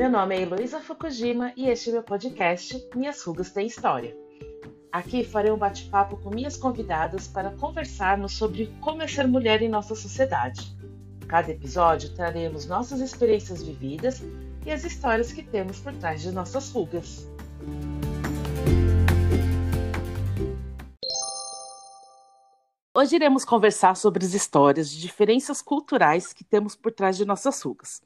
Meu nome é Heloísa Fukujima e este é meu podcast Minhas Rugas Têm História. Aqui farei um bate-papo com minhas convidadas para conversarmos sobre como é ser mulher em nossa sociedade. Cada episódio traremos nossas experiências vividas e as histórias que temos por trás de nossas rugas. Hoje iremos conversar sobre as histórias de diferenças culturais que temos por trás de nossas rugas.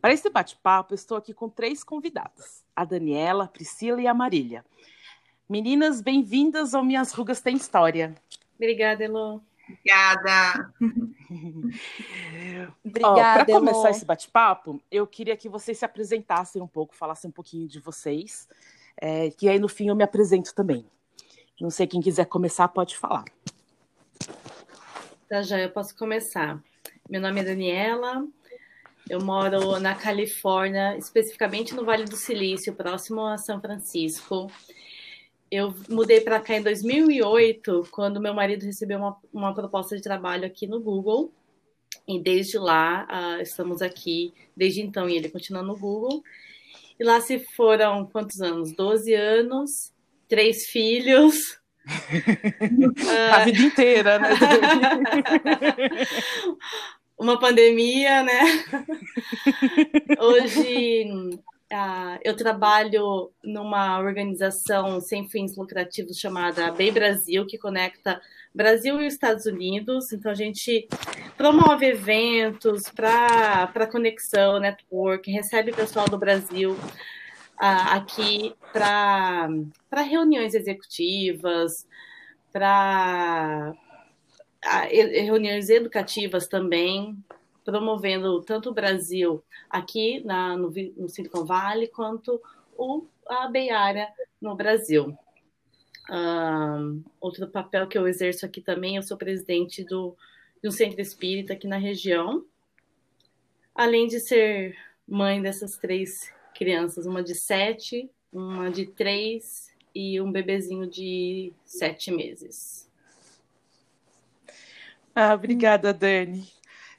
Para esse bate-papo, estou aqui com três convidadas: a Daniela, a Priscila e a Marília. Meninas, bem-vindas ao Minhas Rugas Tem História. Obrigada, Elo. Obrigada. Obrigada. Para começar esse bate-papo, eu queria que vocês se apresentassem um pouco, falassem um pouquinho de vocês, é, que aí no fim eu me apresento também. Não sei quem quiser começar, pode falar. Tá, já eu posso começar. Meu nome é Daniela, eu moro na Califórnia, especificamente no Vale do Silício, próximo a São Francisco. Eu mudei para cá em 2008, quando meu marido recebeu uma, uma proposta de trabalho aqui no Google. E desde lá, uh, estamos aqui, desde então, e ele continua no Google. E lá se foram quantos anos? 12 anos, três filhos. A vida inteira, né? Uma pandemia, né? Hoje Uh, eu trabalho numa organização sem fins lucrativos chamada Bem Brasil, que conecta Brasil e Estados Unidos. Então, a gente promove eventos para conexão, network, recebe pessoal do Brasil uh, aqui para reuniões executivas, para reuniões educativas também promovendo tanto o Brasil aqui na, no, no Silicon Valley quanto o, a Bay Area no Brasil. Um, outro papel que eu exerço aqui também, eu sou presidente do, de um centro espírita aqui na região, além de ser mãe dessas três crianças, uma de sete, uma de três e um bebezinho de sete meses. Ah, obrigada, Dani.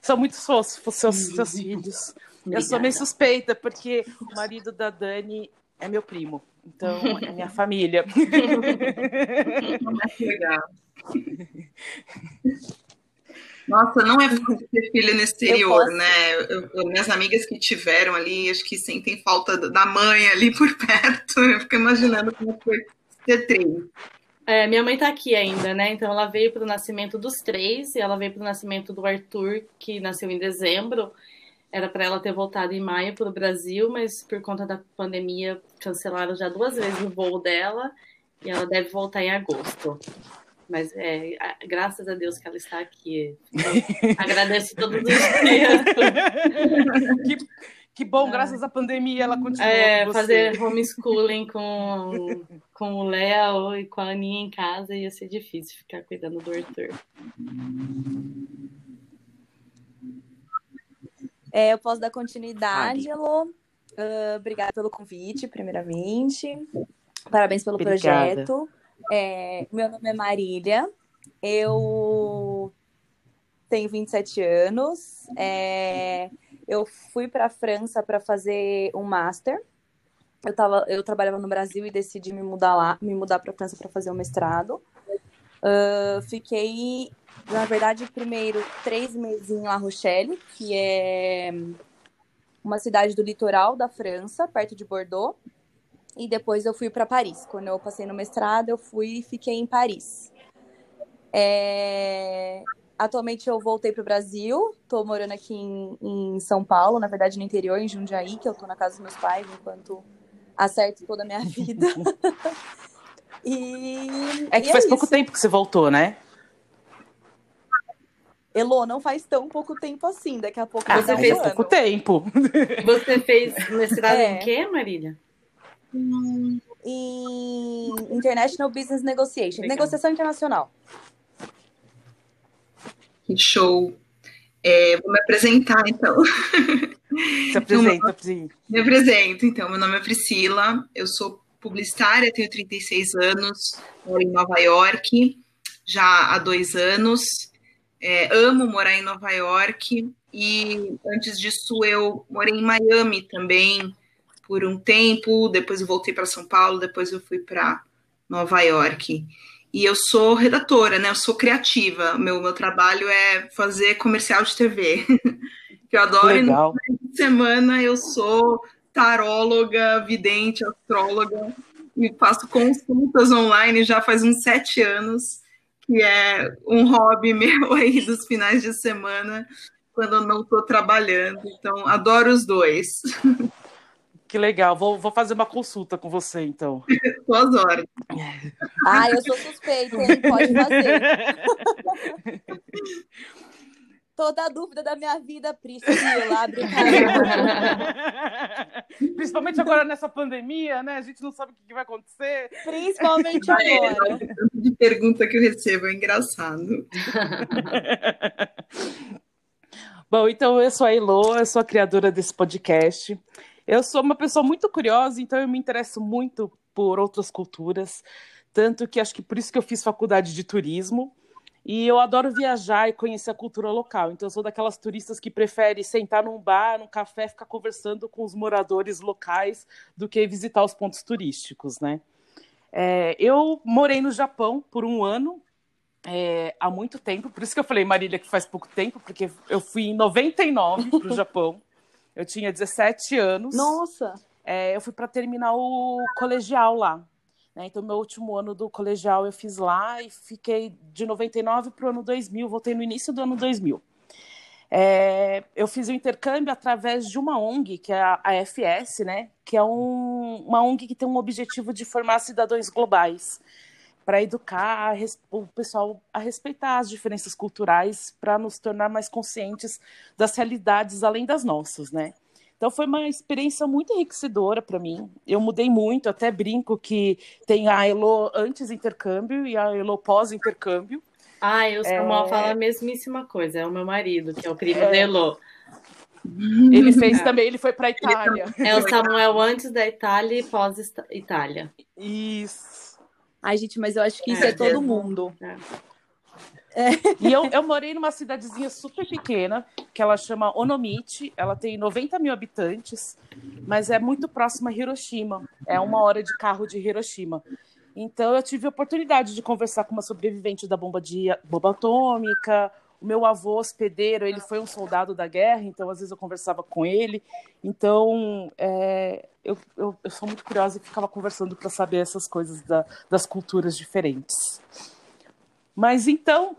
São muito fofos seus, seus filhos. Obrigada. Eu sou meio suspeita, porque o marido da Dani é meu primo. Então, é minha família. Legal. Nossa, não é fácil ter filho no exterior, né? Eu, eu, minhas amigas que tiveram ali, acho que sentem falta da mãe ali por perto. Eu fico imaginando como foi ter três. É, minha mãe tá aqui ainda, né? Então ela veio para o nascimento dos três e ela veio para o nascimento do Arthur, que nasceu em dezembro. Era para ela ter voltado em maio para o Brasil, mas por conta da pandemia cancelaram já duas vezes o voo dela e ela deve voltar em agosto. Mas é, graças a Deus que ela está aqui. Agradeço todos os dias. que, que bom, graças à pandemia ela continua. É, fazer homeschooling com, com o Léo e com a Aninha em casa ia ser difícil ficar cuidando do Arthur. É, eu posso dar continuidade, Elô. Uh, obrigada pelo convite, primeiramente. Parabéns pelo obrigada. projeto. É, meu nome é Marília. Eu tenho 27 anos. É, eu fui para a França para fazer um master. Eu, tava, eu trabalhava no Brasil e decidi me mudar lá, me mudar para a França para fazer um mestrado. Uh, fiquei, na verdade, primeiro três meses em La Rochelle, que é uma cidade do litoral da França, perto de Bordeaux. E depois eu fui para Paris. Quando eu passei no mestrado, eu fui e fiquei em Paris. É... Atualmente eu voltei para o Brasil, estou morando aqui em, em, São Paulo, na verdade no interior, em Jundiaí, que eu estou na casa dos meus pais enquanto acerto toda a minha vida. e, é que e faz é pouco tempo que você voltou, né? Elô, não faz tão pouco tempo assim, daqui a pouco ah, você fez pouco tempo. Você fez mestrado é. em quê, Marília? Em International Business Negotiation, Legal. negociação internacional. Que show. É, vou me apresentar, então. Se apresenta, Pri. Me apresento, então. Meu nome é Priscila, eu sou publicitária, tenho 36 anos, moro em Nova York já há dois anos. É, amo morar em Nova York e antes disso eu morei em Miami também por um tempo, depois eu voltei para São Paulo, depois eu fui para Nova York. E eu sou redatora, né? Eu sou criativa. Meu, meu trabalho é fazer comercial de TV. que eu adoro. Legal. E semana eu sou taróloga, vidente, astróloga. E faço consultas online já faz uns sete anos, que é um hobby meu aí dos finais de semana, quando eu não estou trabalhando. Então, adoro os dois. Que legal. Vou, vou fazer uma consulta com você, então. Suas horas. Ah, eu sou suspeita, hein? Pode fazer. Toda dúvida da minha vida, Priscila, abre Principalmente agora nessa pandemia, né? A gente não sabe o que vai acontecer. Principalmente agora. É, tanto de pergunta que eu recebo, é engraçado. Bom, então eu sou a Elo, eu sou a criadora desse podcast. Eu sou uma pessoa muito curiosa, então eu me interesso muito por outras culturas, tanto que acho que por isso que eu fiz faculdade de turismo. E eu adoro viajar e conhecer a cultura local. Então, eu sou daquelas turistas que prefere sentar num bar, num café, ficar conversando com os moradores locais do que visitar os pontos turísticos, né? É, eu morei no Japão por um ano, é, há muito tempo. Por isso que eu falei, Marília, que faz pouco tempo, porque eu fui em 99 para o Japão. Eu tinha 17 anos. Nossa! É, eu fui para terminar o colegial lá. Né? Então, meu último ano do colegial eu fiz lá e fiquei de 99 para o ano 2000. Voltei no início do ano 2000. É, eu fiz o intercâmbio através de uma ONG, que é a AFS, né? que é um, uma ONG que tem um objetivo de formar cidadãos globais para educar o pessoal a respeitar as diferenças culturais, para nos tornar mais conscientes das realidades além das nossas, né? Então foi uma experiência muito enriquecedora para mim. Eu mudei muito, até brinco que tem a Elo antes intercâmbio e a Elo pós intercâmbio. Ah, eu Samuel é... fala a mesmíssima coisa, é o meu marido, que é o primo é... da Elo. Ele fez é. também, ele foi para a Itália. É o Samuel antes da Itália e pós Itália. Isso. Ai, gente, mas eu acho que isso é, é todo mundo. É. É. E eu, eu morei numa cidadezinha super pequena, que ela chama Onomichi, ela tem 90 mil habitantes, mas é muito próxima a Hiroshima, é uma hora de carro de Hiroshima. Então eu tive a oportunidade de conversar com uma sobrevivente da bomba, de, bomba atômica, o meu avô hospedeiro, ele foi um soldado da guerra, então às vezes eu conversava com ele. Então é, eu, eu, eu, sou muito curiosa e ficava conversando para saber essas coisas da, das culturas diferentes. Mas então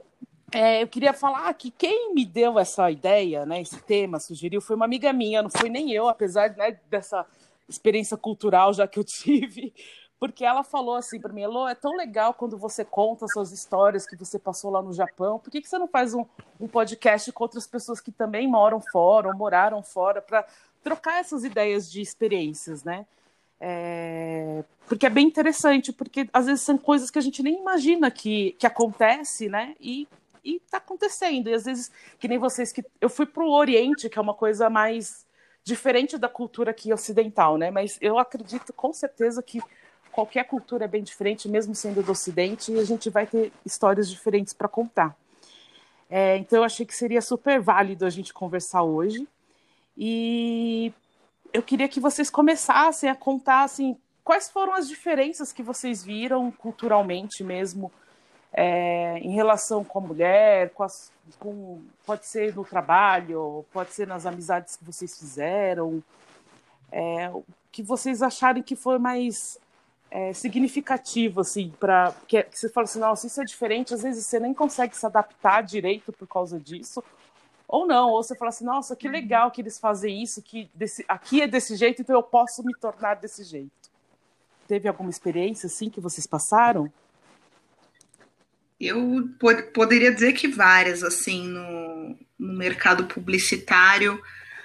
é, eu queria falar que quem me deu essa ideia, né, esse tema, sugeriu, foi uma amiga minha, não foi nem eu, apesar né, dessa experiência cultural já que eu tive, porque ela falou assim para mim, Elô, é tão legal quando você conta suas histórias que você passou lá no Japão, por que, que você não faz um, um podcast com outras pessoas que também moram fora ou moraram fora para trocar essas ideias de experiências, né? É, porque é bem interessante, porque às vezes são coisas que a gente nem imagina que, que acontece, né? E está acontecendo. E às vezes, que nem vocês que eu fui para o Oriente, que é uma coisa mais diferente da cultura aqui ocidental, né? Mas eu acredito com certeza que qualquer cultura é bem diferente, mesmo sendo do Ocidente, e a gente vai ter histórias diferentes para contar. É, então, eu achei que seria super válido a gente conversar hoje. E eu queria que vocês começassem a contar assim, quais foram as diferenças que vocês viram culturalmente mesmo é, em relação com a mulher, com, as, com pode ser no trabalho, pode ser nas amizades que vocês fizeram, é, o que vocês acharem que foi mais é, significativo, assim, para que, que, você fala assim, nossa, isso é diferente, às vezes você nem consegue se adaptar direito por causa disso, ou não, ou você fala assim, nossa, que legal que eles fazem isso, que desse, aqui é desse jeito, então eu posso me tornar desse jeito. Teve alguma experiência, assim, que vocês passaram? Eu pod poderia dizer que várias, assim, no, no mercado publicitário,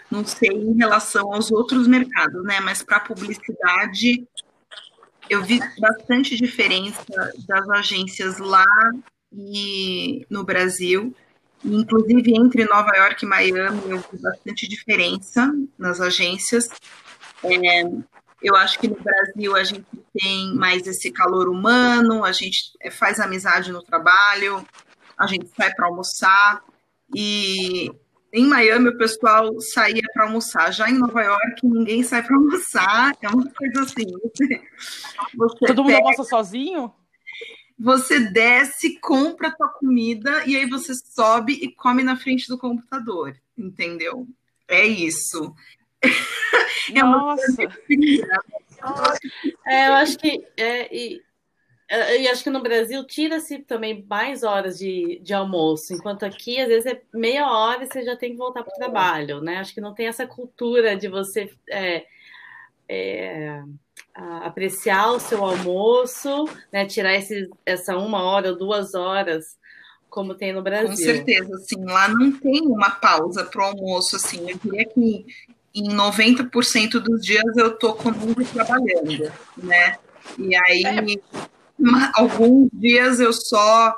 não sei em relação aos outros mercados, né? Mas para publicidade, eu vi bastante diferença das agências lá e no Brasil. Inclusive, entre Nova York e Miami, eu vi bastante diferença nas agências. É, eu acho que no Brasil a gente tem mais esse calor humano, a gente faz amizade no trabalho, a gente sai para almoçar. E em Miami o pessoal saía para almoçar. Já em Nova York ninguém sai para almoçar. É uma coisa assim. Você, Todo mundo almoça sozinho? Você desce, compra a tua comida e aí você sobe e come na frente do computador, entendeu? É isso. Nossa. É, eu acho que é, e, é, e acho que no Brasil tira-se também mais horas de, de almoço, enquanto aqui às vezes é meia hora e você já tem que voltar para o trabalho, né? Acho que não tem essa cultura de você é, é, apreciar o seu almoço, né? Tirar esse, essa uma hora ou duas horas como tem no Brasil. Com certeza, assim, lá não tem uma pausa para o almoço, assim, eu diria que em 90% dos dias eu tô comigo trabalhando, né? E aí, é. alguns dias eu só,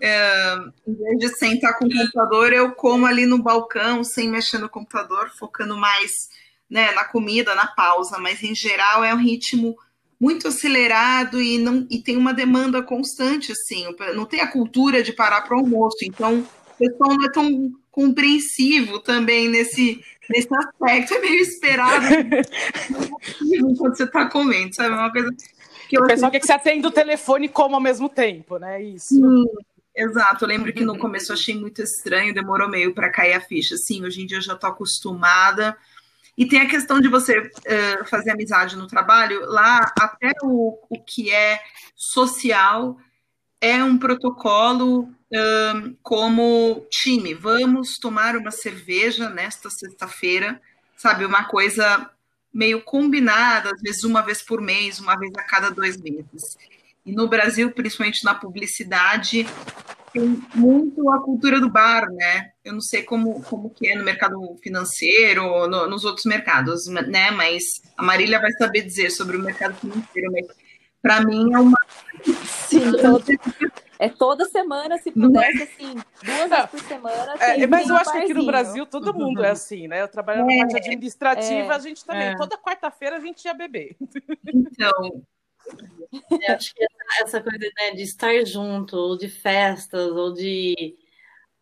é, em vez de sentar com o computador, eu como ali no balcão, sem mexer no computador, focando mais né, na comida, na pausa, mas em geral é um ritmo muito acelerado e, não, e tem uma demanda constante, assim, não tem a cultura de parar para o almoço, então o pessoal não é tão compreensivo também nesse, nesse aspecto, é meio esperado quando você está comendo, sabe? É uma coisa que o pessoal quer que você atenda o telefone e coma ao mesmo tempo, né? Isso. Sim, exato. Eu lembro que no começo eu achei muito estranho, demorou meio para cair a ficha. Sim, hoje em dia eu já estou acostumada. E tem a questão de você uh, fazer amizade no trabalho. Lá, até o, o que é social é um protocolo um, como time. Vamos tomar uma cerveja nesta sexta-feira, sabe? Uma coisa meio combinada, às vezes uma vez por mês, uma vez a cada dois meses. E no Brasil, principalmente na publicidade, tem muito a cultura do bar, né? Eu não sei como, como que é no mercado financeiro, no, nos outros mercados, né? Mas a Marília vai saber dizer sobre o mercado financeiro. Mas para mim é uma. Sim, todo, é toda semana, se pudesse, é? assim, duas vezes por semana. É, mas eu acho que aqui no Brasil todo mundo é assim, né? Eu trabalho na é, parte administrativa, a gente também, é. toda quarta-feira a gente ia beber. Então. Eu acho que essa coisa né, de estar junto, ou de festas, ou de.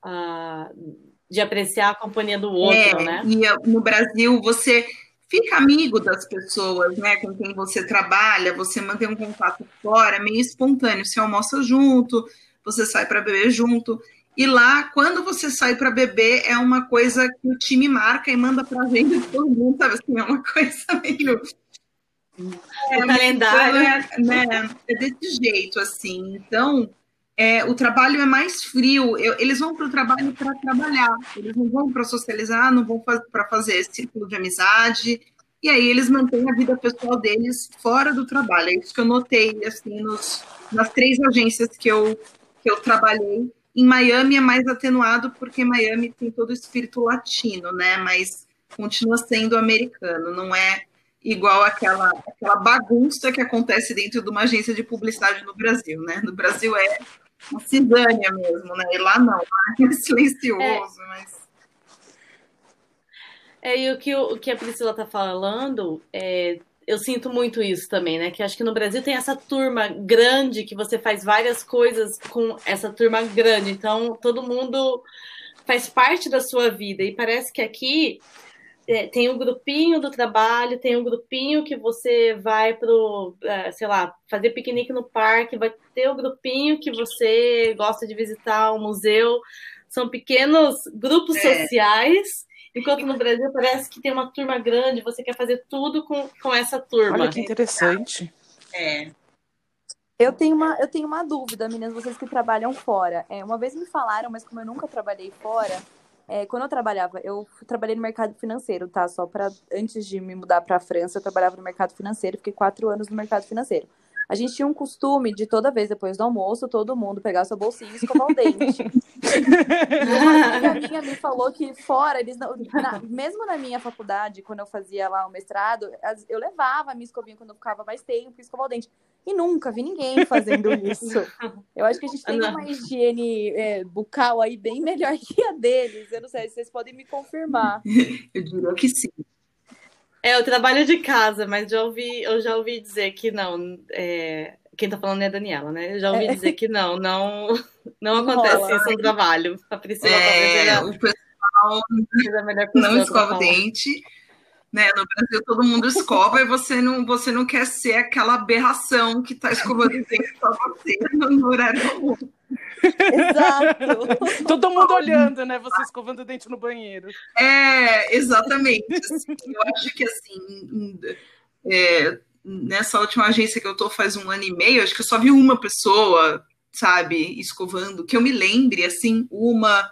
Uh, de apreciar a companhia do outro, né? E no Brasil, você fica amigo das pessoas, né, com quem você trabalha, você mantém um contato fora, meio espontâneo. Você almoça junto, você sai para beber junto. E lá, quando você sai para beber, é uma coisa que o time marca e manda para a gente todo mundo, sabe? Assim, é uma coisa meio. É, o calendário. É, né, é desse jeito, assim. Então, é, o trabalho é mais frio. Eu, eles vão para o trabalho para trabalhar, eles não vão para socializar, não vão para fazer círculo de amizade. E aí eles mantêm a vida pessoal deles fora do trabalho. É isso que eu notei assim nos, nas três agências que eu que eu trabalhei. Em Miami é mais atenuado porque Miami tem todo o espírito latino, né? Mas continua sendo americano, não é igual aquela, aquela bagunça que acontece dentro de uma agência de publicidade no Brasil, né? No Brasil é uma cisânia mesmo, né? E lá não, lá é silencioso, é. mas. É, e o que, o que a Priscila tá falando, é, eu sinto muito isso também, né? Que acho que no Brasil tem essa turma grande que você faz várias coisas com essa turma grande. Então, todo mundo faz parte da sua vida. E parece que aqui é, tem um grupinho do trabalho, tem um grupinho que você vai pro, é, sei lá, fazer piquenique no parque, vai ter o um grupinho que você gosta de visitar o um museu. São pequenos grupos é. sociais, enquanto no Brasil parece que tem uma turma grande, você quer fazer tudo com, com essa turma. Olha que interessante. É. Eu tenho uma, eu tenho uma dúvida, meninas, vocês que trabalham fora. É, uma vez me falaram, mas como eu nunca trabalhei fora, é, quando eu trabalhava, eu trabalhei no mercado financeiro, tá? Só para antes de me mudar para a França, eu trabalhava no mercado financeiro, fiquei quatro anos no mercado financeiro. A gente tinha um costume de toda vez depois do almoço, todo mundo pegar sua bolsinha e escovar o dente. uma amiga minha me falou que fora, eles não, na, mesmo na minha faculdade, quando eu fazia lá o mestrado, eu levava a minha escovinha quando eu ficava mais tempo e escovar o dente. E nunca vi ninguém fazendo isso. Eu acho que a gente tem uma higiene é, bucal aí bem melhor que a deles. Eu não sei, vocês podem me confirmar. Eu diria que sim. É, o trabalho de casa, mas já ouvi, eu já ouvi dizer que não. É, quem tá falando é a Daniela, né? Eu já ouvi é. dizer que não, não, não acontece isso no trabalho. A Priscila é, o pessoal não escova o dente. Né? No Brasil todo mundo escova e você não, você não quer ser aquela aberração que está escovando o dente só você no horário comum. Exato. Todo mundo olhando, né? Você escovando o dente no banheiro. É, exatamente. Assim, eu acho que assim, é, nessa última agência que eu tô faz um ano e meio, acho que eu só vi uma pessoa, sabe, escovando, que eu me lembre, assim, uma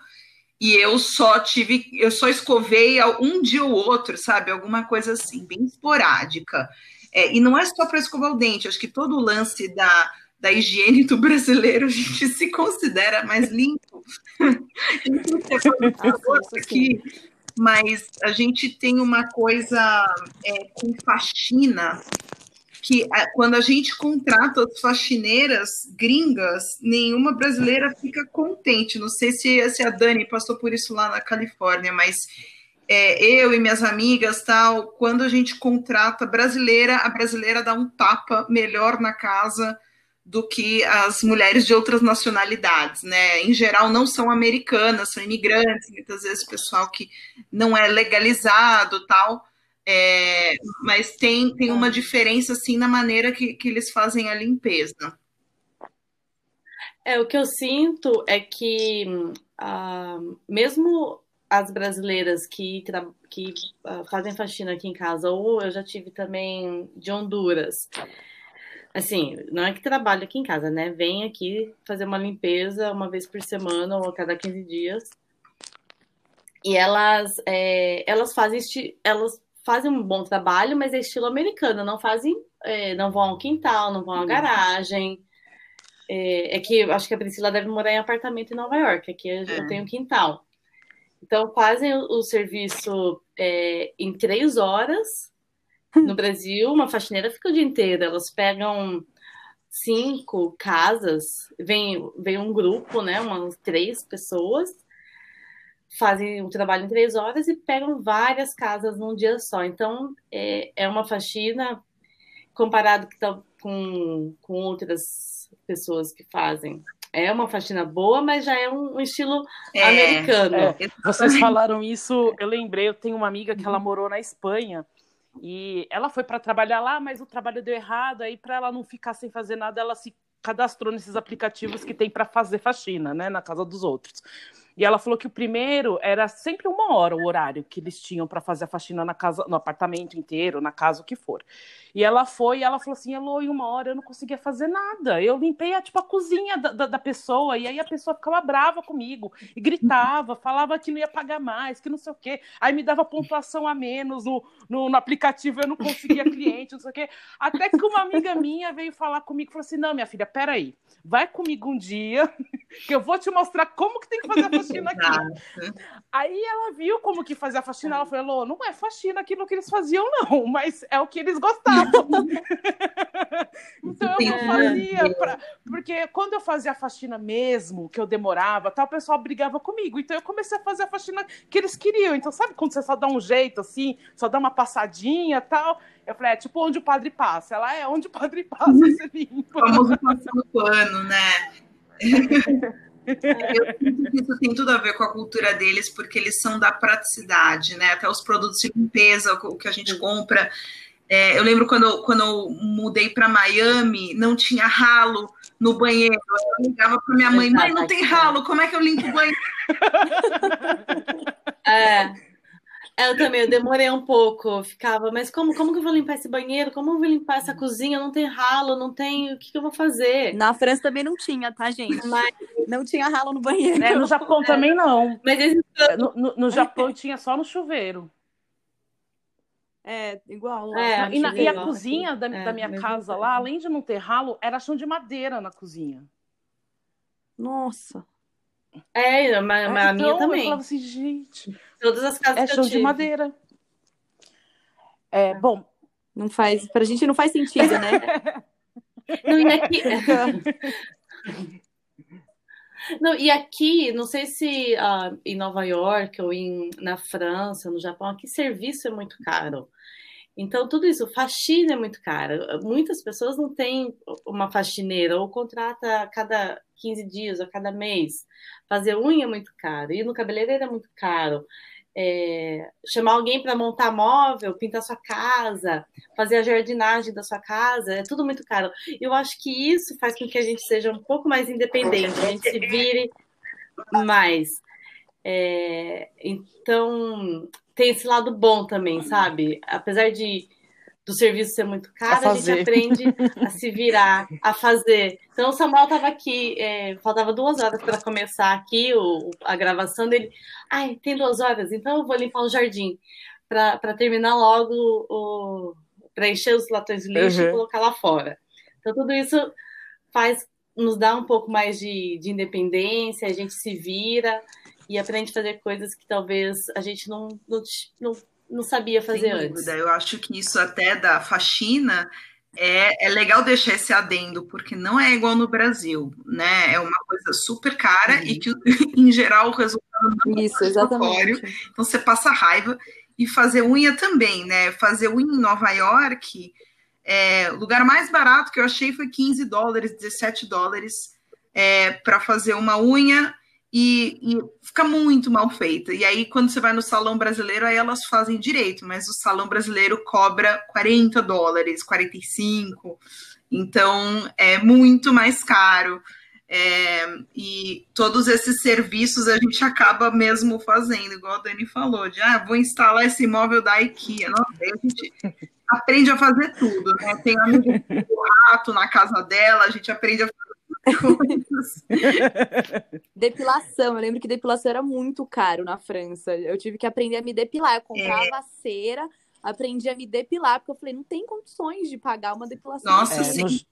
e eu só tive, eu só escovei um dia ou outro, sabe? Alguma coisa assim, bem esporádica. É, e não é só para escovar o dente, acho que todo o lance da, da higiene do brasileiro a gente se considera mais limpo. aqui, mas a gente tem uma coisa é, com faxina que quando a gente contrata as faxineiras gringas, nenhuma brasileira fica contente. Não sei se, se a Dani passou por isso lá na Califórnia, mas é, eu e minhas amigas, tal, quando a gente contrata brasileira, a brasileira dá um tapa melhor na casa do que as mulheres de outras nacionalidades, né? Em geral, não são americanas, são imigrantes, muitas vezes pessoal que não é legalizado, tal. É, mas tem, tem uma diferença assim na maneira que, que eles fazem a limpeza. É, o que eu sinto é que uh, mesmo as brasileiras que, que uh, fazem faxina aqui em casa, ou eu já tive também de Honduras, assim, não é que trabalho aqui em casa, né? Vem aqui fazer uma limpeza uma vez por semana ou a cada 15 dias. E elas, é, elas fazem, elas fazem um bom trabalho, mas é estilo americano, não fazem, é, não vão ao quintal, não vão à uhum. garagem. É, é, que acho que a Priscila deve morar em apartamento em Nova York, aqui eu é. tenho quintal. Então fazem o, o serviço é, em três horas. No Brasil, uma faxineira fica o dia inteiro. Elas pegam cinco casas, vem, vem um grupo, né? Umas três pessoas, fazem o trabalho em três horas e pegam várias casas num dia só. Então, é, é uma faxina comparado tá com, com outras pessoas que fazem. É uma faxina boa, mas já é um, um estilo é, americano. É. Vocês falaram isso, eu lembrei, eu tenho uma amiga que ela morou na Espanha e ela foi para trabalhar lá, mas o trabalho deu errado, aí para ela não ficar sem fazer nada, ela se cadastrou nesses aplicativos que tem para fazer faxina, né, na casa dos outros. E ela falou que o primeiro era sempre uma hora o horário que eles tinham para fazer a faxina na casa, no apartamento inteiro, na casa, o que for. E ela foi e ela falou assim: Elô, em uma hora eu não conseguia fazer nada. Eu limpei a, tipo, a cozinha da, da, da, pessoa, e aí a pessoa ficava brava comigo e gritava, falava que não ia pagar mais, que não sei o quê. Aí me dava pontuação a menos no, no, no aplicativo, eu não conseguia cliente, não sei o quê. Até que uma amiga minha veio falar comigo e falou assim: não, minha filha, peraí, vai comigo um dia, que eu vou te mostrar como que tem que fazer a faxina aqui. Aí ela viu como que fazia a faxina, ela falou: não é faxina aquilo que eles faziam, não, mas é o que eles gostavam. então eu não fazia, pra... porque quando eu fazia a faxina mesmo, que eu demorava, tal, o pessoal brigava comigo. Então eu comecei a fazer a faxina que eles queriam. Então, sabe quando você só dá um jeito assim, só dá uma passadinha tal? Eu falei, é tipo onde o padre passa. Ela é onde o padre passa, você limpa. O famoso passando pano, né? Eu sinto que isso tem tudo a ver com a cultura deles, porque eles são da praticidade, né? Até os produtos de limpeza, o que a gente compra é, eu lembro quando quando eu mudei para Miami, não tinha ralo no banheiro. Eu ligava para minha mãe: mãe, não tem ralo, como é que eu limpo o banheiro? É. Eu também, eu demorei um pouco, ficava, mas como, como que eu vou limpar esse banheiro? Como eu vou limpar essa cozinha? Não tem ralo, não tem. O que, que eu vou fazer? Na França também não tinha, tá, gente? Mas... Não tinha ralo no banheiro. É, no Japão é. também não. Mas no, no, no Japão tinha só no chuveiro. É, igual. É, e, na, e, a cozinha da, é, da minha casa lá, além de não ter ralo, era chão de madeira na cozinha. Nossa. É, mas, mas é, a minha então, também. Eu falava assim, gente. Todas as casas é chão de madeira. É, bom. Não faz, pra gente não faz sentido, né? não, e aqui. Não, e aqui, não sei se uh, em Nova York ou em, na França, no Japão, aqui serviço é muito caro. Então, tudo isso, faxina é muito caro. Muitas pessoas não têm uma faxineira ou contrata a cada 15 dias, a cada mês. Fazer unha é muito caro, ir no cabeleireiro é muito caro. É, chamar alguém para montar móvel, pintar sua casa, fazer a jardinagem da sua casa, é tudo muito caro. Eu acho que isso faz com que a gente seja um pouco mais independente, a gente se vire mais. É, então, tem esse lado bom também, sabe? Apesar de do serviço ser muito caro, a, a, gente aprende a se virar, a fazer. Então, o Samuel estava aqui, é, faltava duas horas para começar aqui o, a gravação dele. Ai, tem duas horas, então eu vou limpar o jardim para terminar logo para encher os latões de lixo uhum. e colocar lá fora. Então, tudo isso faz nos dá um pouco mais de, de independência, a gente se vira e aprende a fazer coisas que talvez a gente não, não, não, não sabia fazer Sem antes. Eu acho que isso até da faxina é, é legal deixar esse adendo, porque não é igual no Brasil, né? É uma coisa super cara uhum. e que, em geral, o resultado não isso, é exatamente. Então você passa raiva. E fazer unha também, né? Fazer unha em Nova York, é, o lugar mais barato que eu achei foi 15 dólares, 17 dólares é, para fazer uma unha e, e, fica muito mal feita. E aí, quando você vai no salão brasileiro, aí elas fazem direito, mas o salão brasileiro cobra 40 dólares, 45, então é muito mais caro. É, e todos esses serviços a gente acaba mesmo fazendo, igual a Dani falou, de ah, vou instalar esse móvel da IKEA. Não, a gente aprende a fazer tudo, né? Tem do rato na casa dela, a gente aprende a fazer depilação, eu lembro que depilação era muito caro na França. Eu tive que aprender a me depilar. Eu comprava é. cera, aprendi a me depilar, porque eu falei, não tem condições de pagar uma depilação. Nossa, é, sim.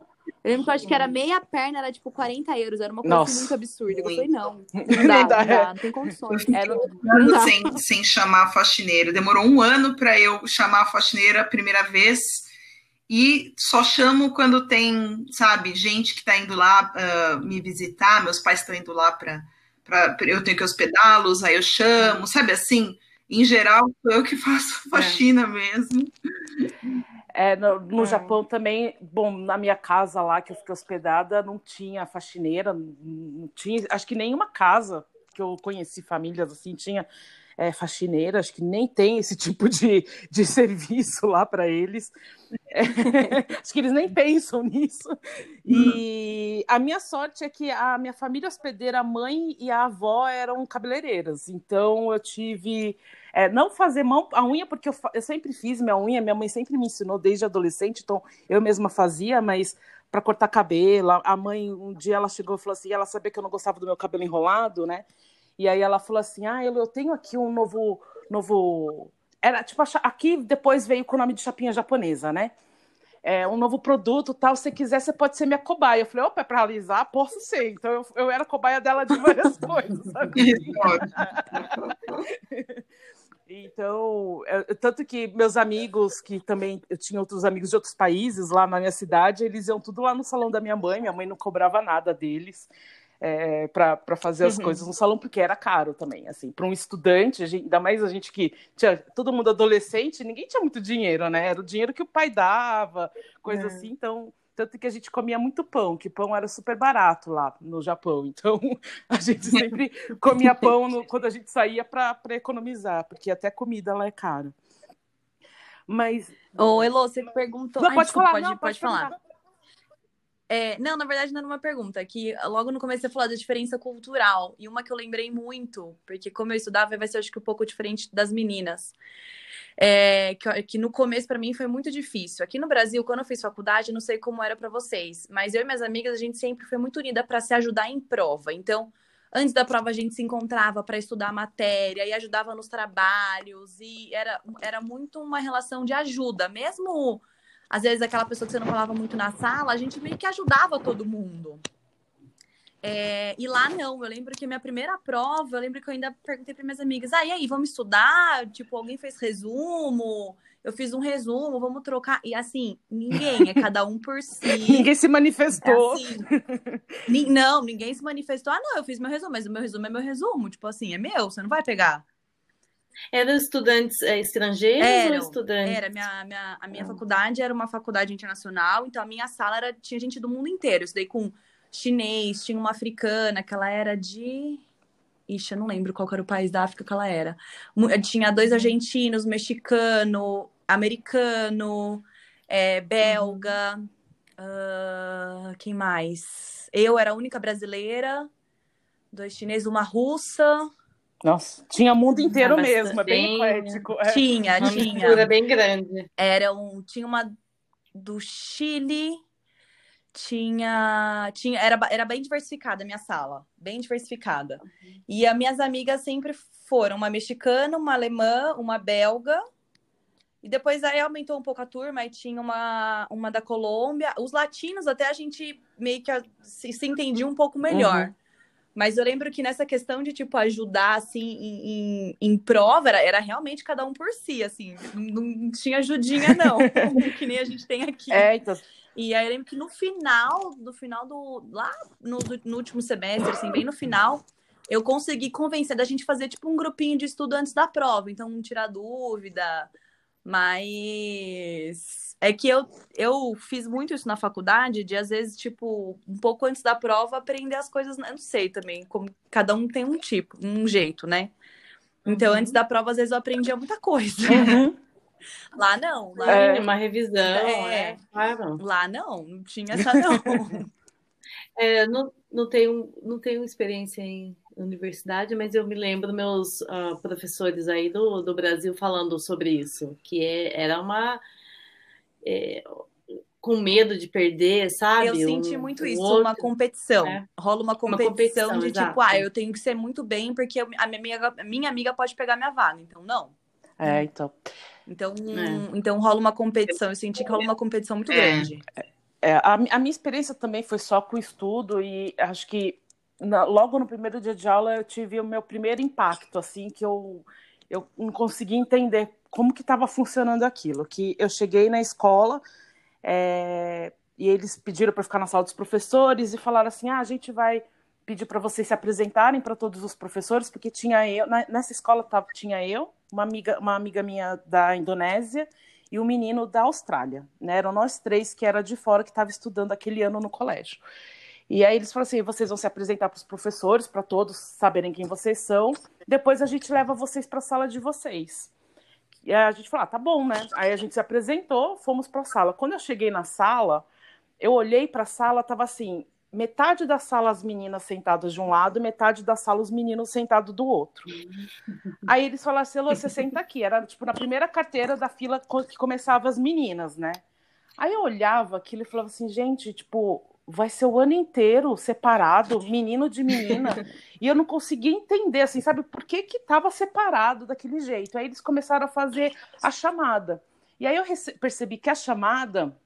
Eu lembro que eu acho que era meia perna, era tipo 40 euros, era uma coisa Nossa. muito absurda. Eu falei, não, não dá, não, dá, não tem condições. É, não sem, sem chamar a faxineira. Demorou um ano para eu chamar a faxineira a primeira vez e só chamo quando tem, sabe, gente que está indo lá uh, me visitar, meus pais estão indo lá para. Eu tenho que hospedá-los, aí eu chamo, sabe assim? Em geral, sou eu que faço faxina é. mesmo. É, no, no é. Japão também, bom, na minha casa lá que eu fiquei hospedada, não tinha faxineira, não tinha, acho que nenhuma casa que eu conheci famílias assim tinha é, faxineira, acho que nem tem esse tipo de, de serviço lá para eles. É, acho que eles nem pensam nisso. E a minha sorte é que a minha família hospedeira, a mãe e a avó eram cabeleireiras, então eu tive. É, não fazer mão a unha, porque eu, eu sempre fiz minha unha, minha mãe sempre me ensinou desde adolescente, então eu mesma fazia, mas para cortar cabelo. A mãe, um dia ela chegou e falou assim: ela sabia que eu não gostava do meu cabelo enrolado, né? E aí ela falou assim: ah, eu, eu tenho aqui um novo. novo... Era tipo, aqui depois veio com o nome de chapinha japonesa, né? É, um novo produto, tal. Se quiser, você pode ser minha cobaia. Eu falei, opa, é para alisar? Posso ser. Então eu, eu era cobaia dela de várias coisas? Então, é, tanto que meus amigos, que também eu tinha outros amigos de outros países lá na minha cidade, eles iam tudo lá no salão da minha mãe, minha mãe não cobrava nada deles é, para fazer as uhum. coisas no salão, porque era caro também, assim, para um estudante, gente, ainda mais a gente que tinha todo mundo adolescente, ninguém tinha muito dinheiro, né? Era o dinheiro que o pai dava, coisa é. assim, então tanto que a gente comia muito pão, que pão era super barato lá no Japão. Então, a gente sempre comia pão no, quando a gente saía para economizar, porque até comida lá é caro. Mas. Ô, Elô, você perguntou. Não, Ai, pode desculpa, falar, pode, não, pode, pode falar. É, não, na verdade não era uma pergunta, que logo no começo você falou da diferença cultural, e uma que eu lembrei muito, porque como eu estudava, vai ser acho que um pouco diferente das meninas. É, que, que, no começo para mim foi muito difícil. Aqui no Brasil, quando eu fiz faculdade, não sei como era para vocês, mas eu e minhas amigas, a gente sempre foi muito unida para se ajudar em prova. Então, antes da prova, a gente se encontrava para estudar a matéria e ajudava nos trabalhos, e era, era muito uma relação de ajuda, mesmo às vezes aquela pessoa que você não falava muito na sala, a gente meio que ajudava todo mundo. É, e lá não, eu lembro que minha primeira prova, eu lembro que eu ainda perguntei para minhas amigas, ah, e aí, vamos estudar? Tipo, alguém fez resumo? Eu fiz um resumo, vamos trocar. E assim, ninguém, é cada um por si. ninguém se manifestou. É assim, não, ninguém se manifestou. Ah, não, eu fiz meu resumo, mas o meu resumo é meu resumo. Tipo assim, é meu, você não vai pegar. Eram estudantes é, estrangeiros Eram, ou estudantes? Era, minha, minha, a minha faculdade era uma faculdade internacional, então a minha sala era, tinha gente do mundo inteiro. Estudei com chinês, tinha uma africana, que ela era de. Ixi, eu não lembro qual era o país da África que ela era. Tinha dois argentinos, mexicano, americano, é, belga. Uh, quem mais? Eu era a única brasileira, dois chineses, uma russa. Nossa, tinha mundo inteiro mesmo, é bem eclético. É. Tinha, uma tinha. mistura bem grande. Era um, tinha uma do Chile, tinha, tinha era, era bem diversificada a minha sala, bem diversificada. Uhum. E as minhas amigas sempre foram uma mexicana, uma alemã, uma belga. E depois aí aumentou um pouco a turma e tinha uma, uma da Colômbia. Os latinos até a gente meio que se, se entendia um pouco melhor. Uhum. Mas eu lembro que nessa questão de, tipo, ajudar, assim, em, em, em prova, era, era, realmente cada um por si, assim. Não, não tinha ajudinha, não. que nem a gente tem aqui. É, então... E aí eu lembro que no final, no final do... Lá no, no último semestre, assim, bem no final, eu consegui convencer da gente fazer, tipo, um grupinho de estudantes da prova. Então, tirar dúvida. Mas é que eu, eu fiz muito isso na faculdade, de às vezes, tipo, um pouco antes da prova, aprender as coisas, eu não sei também, como cada um tem um tipo, um jeito, né? Então, uhum. antes da prova, às vezes eu aprendia muita coisa. Uhum. Lá não. Lá é, uma revisão. É, é, claro. Lá não, não tinha essa não. é, não, não, tenho, não tenho experiência em universidade, mas eu me lembro meus uh, professores aí do, do Brasil falando sobre isso, que é, era uma é, com medo de perder, sabe? Eu senti um, muito isso, outro, uma competição. Né? Rola uma competição, uma competição de tipo, exato. tipo, ah, eu tenho que ser muito bem porque a minha amiga, minha amiga pode pegar minha vaga, então não. É, então. Então, é. então rola uma competição. Eu senti que rola uma competição muito é. grande. É, a, a, minha experiência também foi só com estudo e acho que na, logo no primeiro dia de aula eu tive o meu primeiro impacto, assim, que eu, eu não consegui entender como que estava funcionando aquilo. Que eu cheguei na escola é, e eles pediram para ficar na sala dos professores e falaram assim: ah, a gente vai pedir para vocês se apresentarem para todos os professores, porque tinha eu, nessa escola tava, tinha eu, uma amiga, uma amiga minha da Indonésia e um menino da Austrália. Né? Eram nós três que era de fora que estava estudando aquele ano no colégio. E aí eles falaram assim: vocês vão se apresentar para os professores, para todos saberem quem vocês são. Depois a gente leva vocês para a sala de vocês. E a gente falou, ah, tá bom, né? Aí a gente se apresentou, fomos para a sala. Quando eu cheguei na sala, eu olhei para a sala, tava assim, metade da sala as meninas sentadas de um lado, metade da sala os meninos sentados do outro. Aí eles falaram assim, você senta aqui. Era tipo na primeira carteira da fila que começava as meninas, né? Aí eu olhava aquilo e falava assim, gente, tipo, vai ser o ano inteiro separado, menino de menina. e eu não conseguia entender, assim, sabe, por que que estava separado daquele jeito. Aí eles começaram a fazer a chamada. E aí eu percebi que a chamada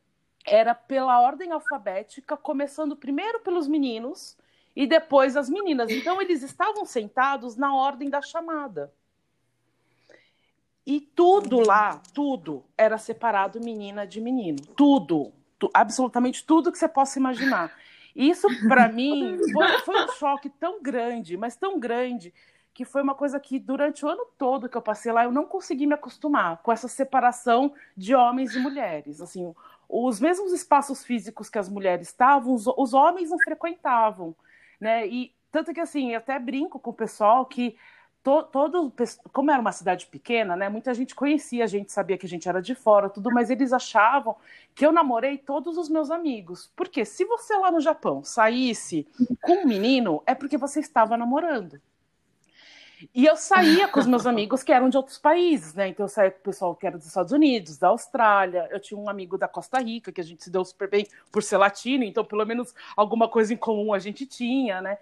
era pela ordem alfabética, começando primeiro pelos meninos e depois as meninas. Então eles estavam sentados na ordem da chamada. E tudo lá, tudo era separado menina de menino. Tudo absolutamente tudo que você possa imaginar. Isso, para mim, foi, foi um choque tão grande, mas tão grande, que foi uma coisa que durante o ano todo que eu passei lá, eu não consegui me acostumar com essa separação de homens e mulheres. Assim, os mesmos espaços físicos que as mulheres estavam, os, os homens não frequentavam, né? E tanto que assim, eu até brinco com o pessoal que to, todo, como era uma cidade pequena, né? Muita gente conhecia a gente, sabia que a gente era de fora, tudo, mas eles achavam que eu namorei todos os meus amigos. Porque se você lá no Japão saísse com um menino, é porque você estava namorando. E eu saía com os meus amigos que eram de outros países, né? Então eu saía com o pessoal que era dos Estados Unidos, da Austrália. Eu tinha um amigo da Costa Rica, que a gente se deu super bem por ser latino, então pelo menos alguma coisa em comum a gente tinha, né?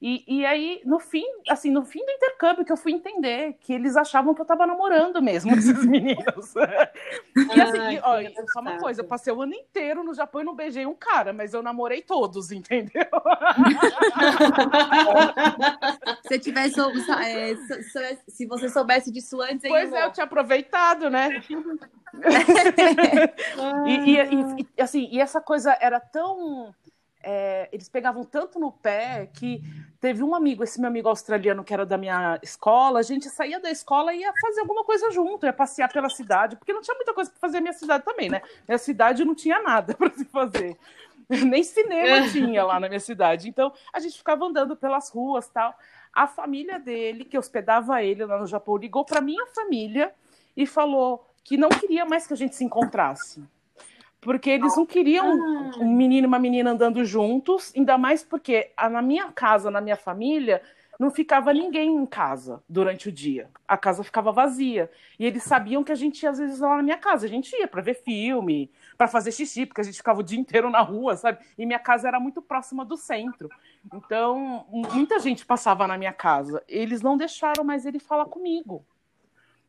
E, e aí, no fim, assim, no fim do intercâmbio que eu fui entender que eles achavam que eu tava namorando mesmo esses meninos. e assim, Ai, ó, só uma coisa, eu passei o ano inteiro no Japão e não beijei um cara, mas eu namorei todos, entendeu? se tivesse é, se, se, você soubesse disso antes, Pois é, eu tinha aproveitado, né? e, e, e, assim, e essa coisa era tão é, eles pegavam tanto no pé que teve um amigo, esse meu amigo australiano que era da minha escola, a gente saía da escola e ia fazer alguma coisa junto, ia passear pela cidade, porque não tinha muita coisa para fazer na minha cidade também, né? Minha cidade não tinha nada para se fazer. Nem cinema é. tinha lá na minha cidade. Então, a gente ficava andando pelas ruas tal. A família dele, que hospedava ele lá no Japão, ligou para minha família e falou que não queria mais que a gente se encontrasse. Porque eles não queriam ah. um menino e uma menina andando juntos, ainda mais porque na minha casa, na minha família, não ficava ninguém em casa durante o dia. A casa ficava vazia. E eles sabiam que a gente ia, às vezes, lá na minha casa. A gente ia para ver filme, para fazer xixi, porque a gente ficava o dia inteiro na rua, sabe? E minha casa era muito próxima do centro. Então, muita gente passava na minha casa. Eles não deixaram mais ele falar comigo.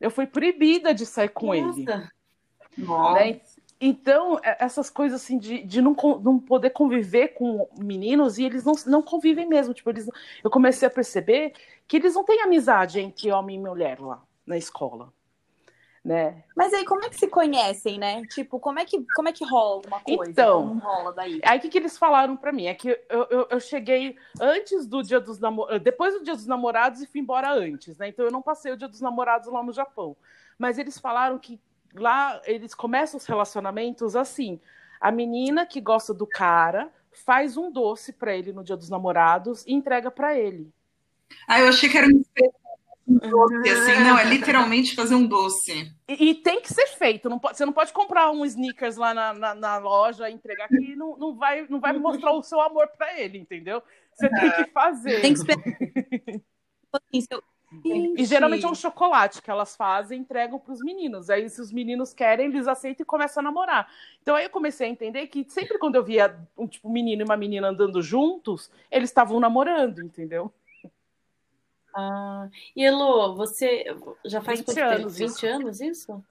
Eu fui proibida de sair com Nossa. ele. Nossa. Né? Então, é, essas coisas assim de, de não, não poder conviver com meninos e eles não, não convivem mesmo. Tipo, eles, eu comecei a perceber que eles não têm amizade entre homem e mulher lá na escola. Né? Mas aí como é que se conhecem, né? Tipo, como é que, como é que rola alguma coisa? Então, não rola daí? Aí o que, que eles falaram para mim? É que eu, eu, eu, cheguei antes do dia dos namorados, depois do dia dos namorados e fui embora antes, né? Então eu não passei o dia dos namorados lá no Japão. Mas eles falaram que lá eles começam os relacionamentos assim. A menina que gosta do cara faz um doce para ele no Dia dos Namorados e entrega para ele. Ah, eu achei que era um doce, assim, não, é literalmente fazer um doce. E, e, tem que ser feito, não pode, você não pode comprar um sneakers lá na, na, na loja e entregar que não, não, vai, não vai mostrar o seu amor para ele, entendeu? Você tem que fazer. Tem que esperar. E geralmente é um chocolate que elas fazem e entregam para os meninos. Aí, se os meninos querem, eles aceitam e começam a namorar. Então, aí eu comecei a entender que sempre quando eu via um tipo menino e uma menina andando juntos, eles estavam namorando, entendeu? Ah, e Elo, você já faz 20 anos, 20 isso. anos isso?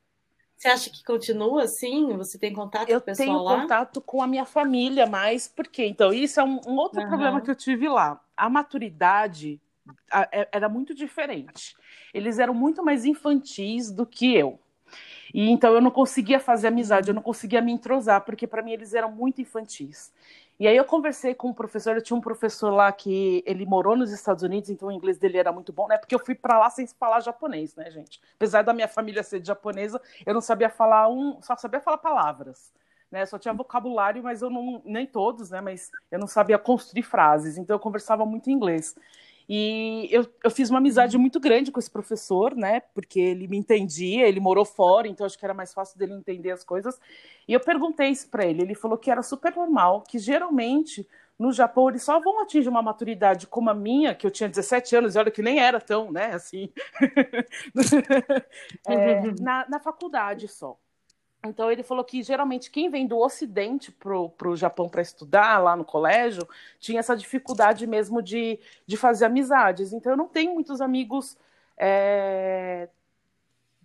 Você acha que continua assim? Você tem contato eu com o pessoal lá? Eu tenho contato com a minha família, mas por quê? Então, isso é um, um outro uhum. problema que eu tive lá. A maturidade era muito diferente. Eles eram muito mais infantis do que eu. E então eu não conseguia fazer amizade, eu não conseguia me entrosar, porque para mim eles eram muito infantis. E aí eu conversei com um professor, eu tinha um professor lá que ele morou nos Estados Unidos, então o inglês dele era muito bom, né? Porque eu fui para lá sem falar japonês, né, gente? Apesar da minha família ser japonesa, eu não sabia falar um, só sabia falar palavras. Né, só tinha vocabulário, mas eu não, nem todos, né, mas eu não sabia construir frases, então eu conversava muito inglês. E eu, eu fiz uma amizade muito grande com esse professor, né? Porque ele me entendia, ele morou fora, então acho que era mais fácil dele entender as coisas. E eu perguntei isso para ele. Ele falou que era super normal, que geralmente no Japão eles só vão atingir uma maturidade como a minha, que eu tinha 17 anos, e olha que nem era tão, né, assim, é, na, na faculdade só. Então ele falou que geralmente quem vem do Ocidente para o Japão para estudar lá no colégio tinha essa dificuldade mesmo de, de fazer amizades. Então eu não tenho muitos amigos é,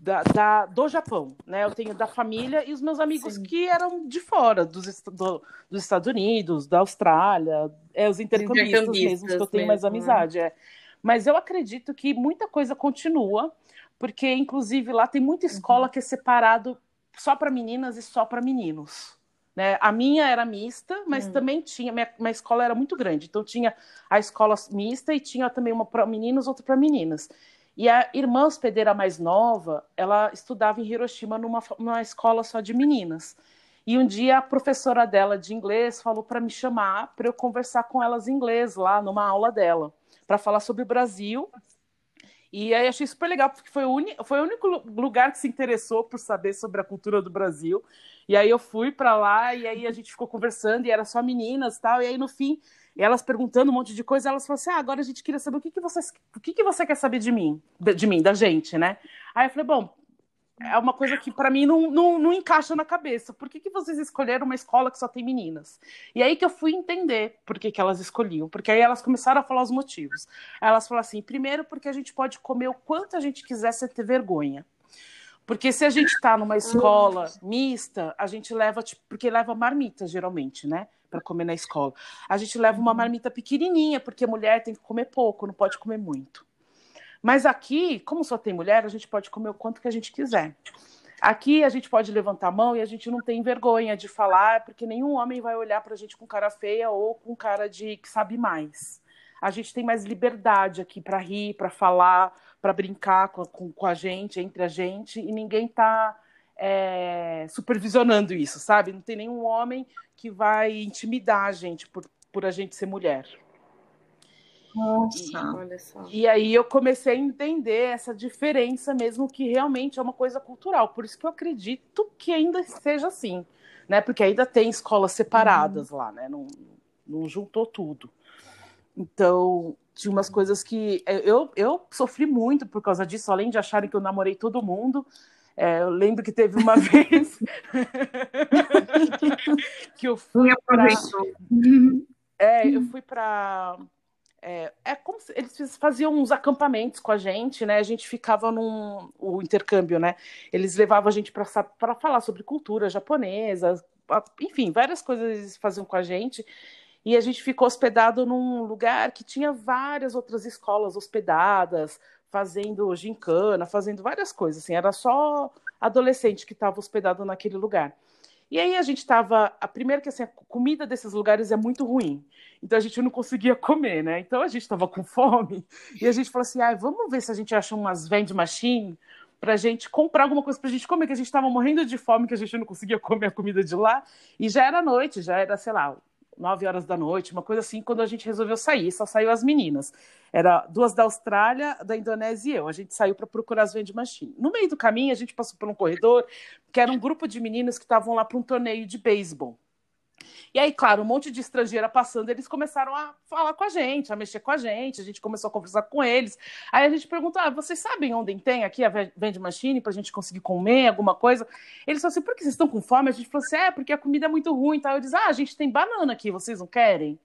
da, da, do Japão, né? Eu tenho da família e os meus amigos Sim. que eram de fora, dos, do, dos Estados Unidos, da Austrália, é, os intercambistas, intercambistas mesmo que eu tenho mesmo, mais amizade. É. Mas eu acredito que muita coisa continua, porque inclusive lá tem muita escola uhum. que é separado só para meninas e só para meninos. Né? A minha era mista, mas hum. também tinha. Minha, minha escola era muito grande, então tinha a escola mista e tinha também uma para meninos, outra para meninas. E a irmã hospedeira mais nova, ela estudava em Hiroshima numa, numa escola só de meninas. E um dia a professora dela de inglês falou para me chamar para eu conversar com elas em inglês lá numa aula dela, para falar sobre o Brasil e aí achei super legal, porque foi o, foi o único lugar que se interessou por saber sobre a cultura do Brasil. E aí eu fui para lá e aí a gente ficou conversando e era só meninas tal. E aí no fim, elas perguntando um monte de coisa, elas falaram assim: ah, agora a gente queria saber o que, que, você, o que, que você quer saber de mim, de, de mim, da gente, né? Aí eu falei: bom, é uma coisa que para mim não, não, não, encaixa na cabeça. Por que, que vocês escolheram uma escola que só tem meninas? E aí que eu fui entender por que, que elas escolhiam. Porque aí elas começaram a falar os motivos. Elas falaram assim: primeiro, porque a gente pode comer o quanto a gente quiser sem ter vergonha. Porque se a gente está numa escola mista, a gente leva, tipo, porque leva marmita geralmente, né? Para comer na escola. A gente leva uma marmita pequenininha, porque mulher tem que comer pouco, não pode comer muito. Mas aqui, como só tem mulher, a gente pode comer o quanto que a gente quiser. Aqui a gente pode levantar a mão e a gente não tem vergonha de falar, porque nenhum homem vai olhar para a gente com cara feia ou com cara de que sabe mais. a gente tem mais liberdade aqui para rir, para falar, para brincar com, com, com, a gente, entre a gente, e ninguém está é, supervisionando isso, sabe? Não tem nenhum homem que vai intimidar a gente por, por a gente ser mulher. Nossa, e, olha só. E aí eu comecei a entender essa diferença mesmo, que realmente é uma coisa cultural. Por isso que eu acredito que ainda seja assim, né? Porque ainda tem escolas separadas uhum. lá, né? Não, não juntou tudo. Então, tinha umas coisas que eu, eu sofri muito por causa disso, além de acharem que eu namorei todo mundo. É, eu lembro que teve uma vez que eu fui para é, eu fui para é, é, como se eles faziam uns acampamentos com a gente, né? A gente ficava num o intercâmbio, né? Eles levavam a gente para falar sobre cultura japonesa, enfim, várias coisas eles faziam com a gente. E a gente ficou hospedado num lugar que tinha várias outras escolas hospedadas, fazendo gincana, fazendo várias coisas. Assim, era só adolescente que estava hospedado naquele lugar. E aí a gente estava. A primeira que assim, a comida desses lugares é muito ruim. Então a gente não conseguia comer, né? Então a gente estava com fome e a gente falou assim: ah, vamos ver se a gente acha umas vend machine para a gente comprar alguma coisa para a gente comer, que a gente estava morrendo de fome, que a gente não conseguia comer a comida de lá. E já era noite, já era, sei lá, nove horas da noite, uma coisa assim, quando a gente resolveu sair, só saiu as meninas. Era duas da Austrália, da Indonésia e eu. A gente saiu para procurar as vending machine. No meio do caminho, a gente passou por um corredor que era um grupo de meninas que estavam lá para um torneio de beisebol. E aí, claro, um monte de estrangeira passando, eles começaram a falar com a gente, a mexer com a gente, a gente começou a conversar com eles. Aí a gente perguntou: ah, vocês sabem onde tem aqui a vending machine para a gente conseguir comer alguma coisa? Eles falaram assim: por que vocês estão com fome? A gente falou assim: é, porque a comida é muito ruim. Tá? Eu disse: ah, a gente tem banana aqui, vocês não querem?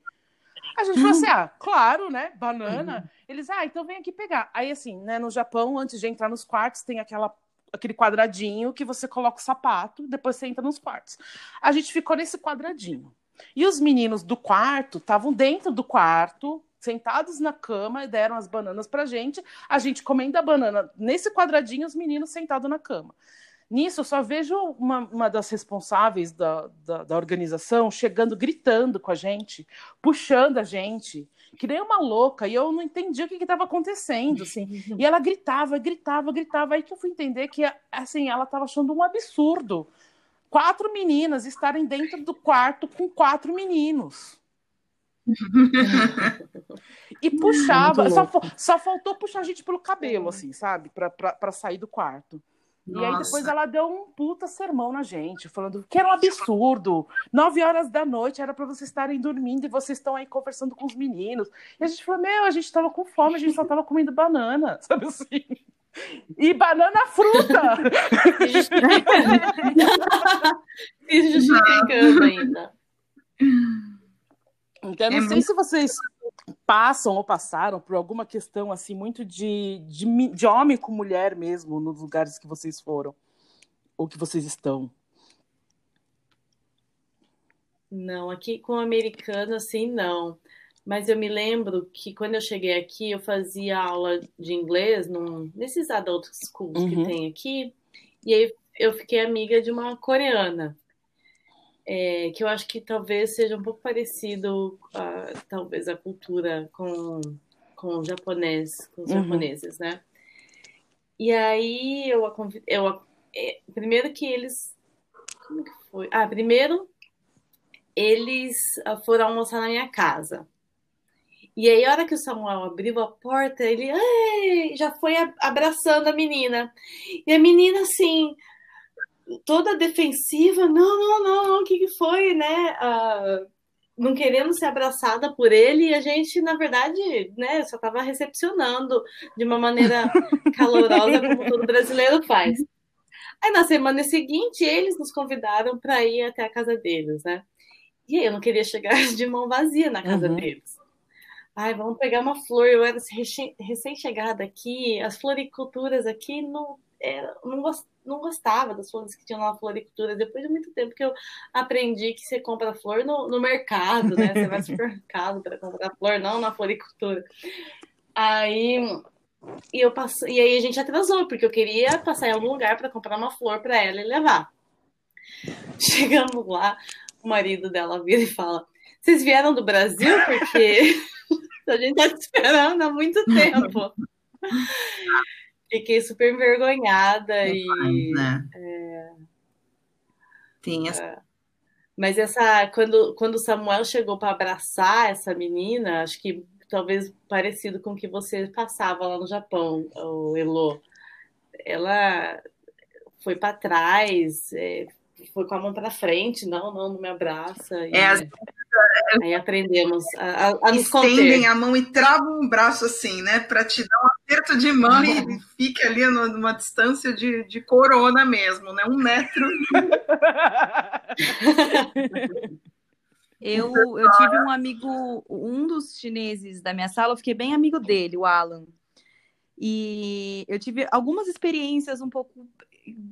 A gente falou assim: ah, claro, né? Banana. Uhum. Eles, ah, então vem aqui pegar. Aí, assim, né, no Japão, antes de entrar nos quartos, tem aquela aquele quadradinho que você coloca o sapato, depois você entra nos quartos. A gente ficou nesse quadradinho. E os meninos do quarto estavam dentro do quarto, sentados na cama, e deram as bananas pra gente. A gente comendo a banana nesse quadradinho, os meninos sentados na cama. Nisso, eu só vejo uma, uma das responsáveis da, da, da organização chegando, gritando com a gente, puxando a gente que nem uma louca, e eu não entendia o que estava acontecendo, assim. E ela gritava, gritava, gritava. Aí que eu fui entender que, assim, ela estava achando um absurdo. Quatro meninas estarem dentro do quarto com quatro meninos. e puxava, só, só faltou puxar a gente pelo cabelo, assim, sabe? Para sair do quarto. Nossa. E aí depois ela deu um puta sermão na gente, falando que era um absurdo. Nove horas da noite era para vocês estarem dormindo e vocês estão aí conversando com os meninos. E a gente falou, meu, a gente tava com fome, a gente só tava comendo banana, sabe assim? E banana fruta! Se justificando ainda. Então, não é sei muito... se vocês passam ou passaram por alguma questão assim muito de, de, de homem com mulher mesmo nos lugares que vocês foram ou que vocês estão? Não, aqui com americano assim não. Mas eu me lembro que quando eu cheguei aqui, eu fazia aula de inglês num, nesses adult schools uhum. que tem aqui, e aí eu fiquei amiga de uma coreana é, que eu acho que talvez seja um pouco parecido, uh, talvez, a cultura com, com o japonês, com os uhum. japoneses, né? E aí eu, eu é, primeiro que eles como que foi? Ah, primeiro eles ah, foram almoçar na minha casa. E aí, a hora que o Samuel abriu a porta, ele já foi abraçando a menina. E a menina, assim, toda defensiva, não, não, não, não, o que, que foi, né? Uh, não querendo ser abraçada por ele, e a gente, na verdade, né, só estava recepcionando de uma maneira calorosa, como todo brasileiro faz. Aí na semana seguinte, eles nos convidaram para ir até a casa deles, né? E aí eu não queria chegar de mão vazia na casa uhum. deles. Ai, vamos pegar uma flor. Eu era recém-chegada aqui, as floriculturas aqui não, era, não gostava não gostava das flores que tinham na floricultura. Depois de muito tempo que eu aprendi que você compra flor no, no mercado, né? Você vai no supermercado para comprar flor, não na floricultura. Aí e eu passo, e aí a gente atrasou, porque eu queria passar em algum lugar para comprar uma flor para ela e levar. Chegamos lá, o marido dela vira e fala: Vocês vieram do Brasil? Porque A gente tá te esperando há muito tempo. Fiquei super envergonhada é e. Né? É, Tem essa. É, mas essa quando quando Samuel chegou para abraçar essa menina, acho que talvez parecido com o que você passava lá no Japão, o Elo. Ela foi para trás, é, foi com a mão para frente, não, não, não me abraça. E, é, as... Aí aprendemos a, a, a nos Estendem a mão e travam o braço assim, né, para te dar um aperto de mão uhum. e fique ali numa distância de, de corona mesmo, né, um metro. Eu, eu tive um amigo, um dos chineses da minha sala, eu fiquei bem amigo dele, o Alan. E eu tive algumas experiências um pouco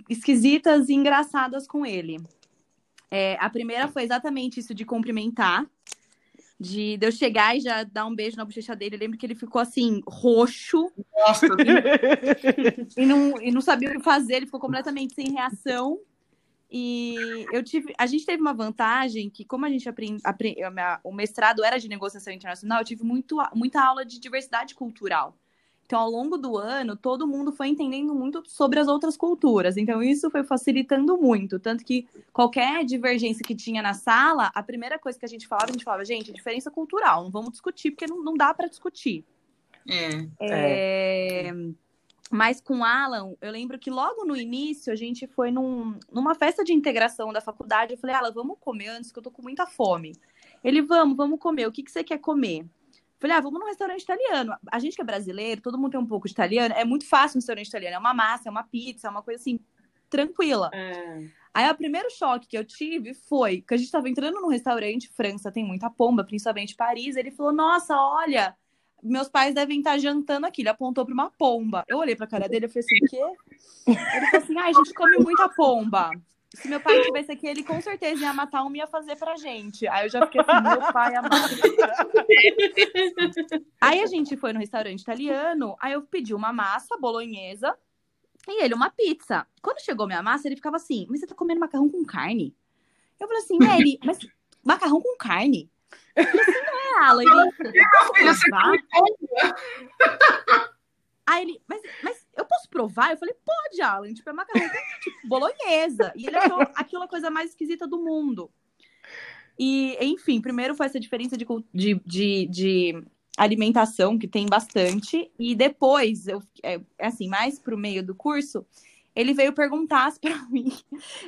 esquisitas e engraçadas com ele. É, a primeira foi exatamente isso de cumprimentar, de, eu chegar e já dar um beijo na bochecha dele. Eu lembro que ele ficou assim, roxo. Nossa. E, não, e não sabia o que fazer, ele ficou completamente sem reação. E eu tive, a gente teve uma vantagem que, como a gente aprende, aprende o mestrado era de negociação internacional, eu tive muito, muita aula de diversidade cultural. Então, ao longo do ano, todo mundo foi entendendo muito sobre as outras culturas. Então, isso foi facilitando muito. Tanto que qualquer divergência que tinha na sala, a primeira coisa que a gente falava, a gente falava, gente, diferença cultural, não vamos discutir, porque não, não dá para discutir. É. é... Mas com Alan, eu lembro que logo no início a gente foi num, numa festa de integração da faculdade. Eu falei, Alan, vamos comer antes que eu tô com muita fome. Ele, vamos, vamos comer. O que, que você quer comer? Falei, ah, vamos num restaurante italiano. A gente que é brasileiro, todo mundo tem um pouco de italiano, é muito fácil um restaurante italiano. É uma massa, é uma pizza, é uma coisa assim, tranquila. É. Aí o primeiro choque que eu tive foi que a gente estava entrando num restaurante, França tem muita pomba, principalmente Paris. Ele falou: Nossa, olha, meus pais devem estar jantando aqui. Ele apontou para uma pomba. Eu olhei para a cara dele e falei assim: O quê? Ele falou assim: Ah, a gente come muita pomba se meu pai tivesse aqui, ele com certeza ia matar um e ia fazer pra gente. Aí eu já fiquei assim, meu pai amado. aí a gente foi no restaurante italiano, aí eu pedi uma massa bolonhesa e ele uma pizza. Quando chegou minha massa, ele ficava assim, mas você tá comendo macarrão com carne? Eu falei assim, é, ele, mas macarrão com carne? Eu falei assim, não é, Alan. Ele, Aí ele, mas, mas eu posso provar? Eu falei, pode, Alan. Tipo, é macarrão tipo, bolonhesa. E ele achou aquilo a coisa mais esquisita do mundo. E, enfim, primeiro foi essa diferença de, de, de, de alimentação, que tem bastante. E depois, eu, é, assim, mais pro meio do curso, ele veio perguntar para mim.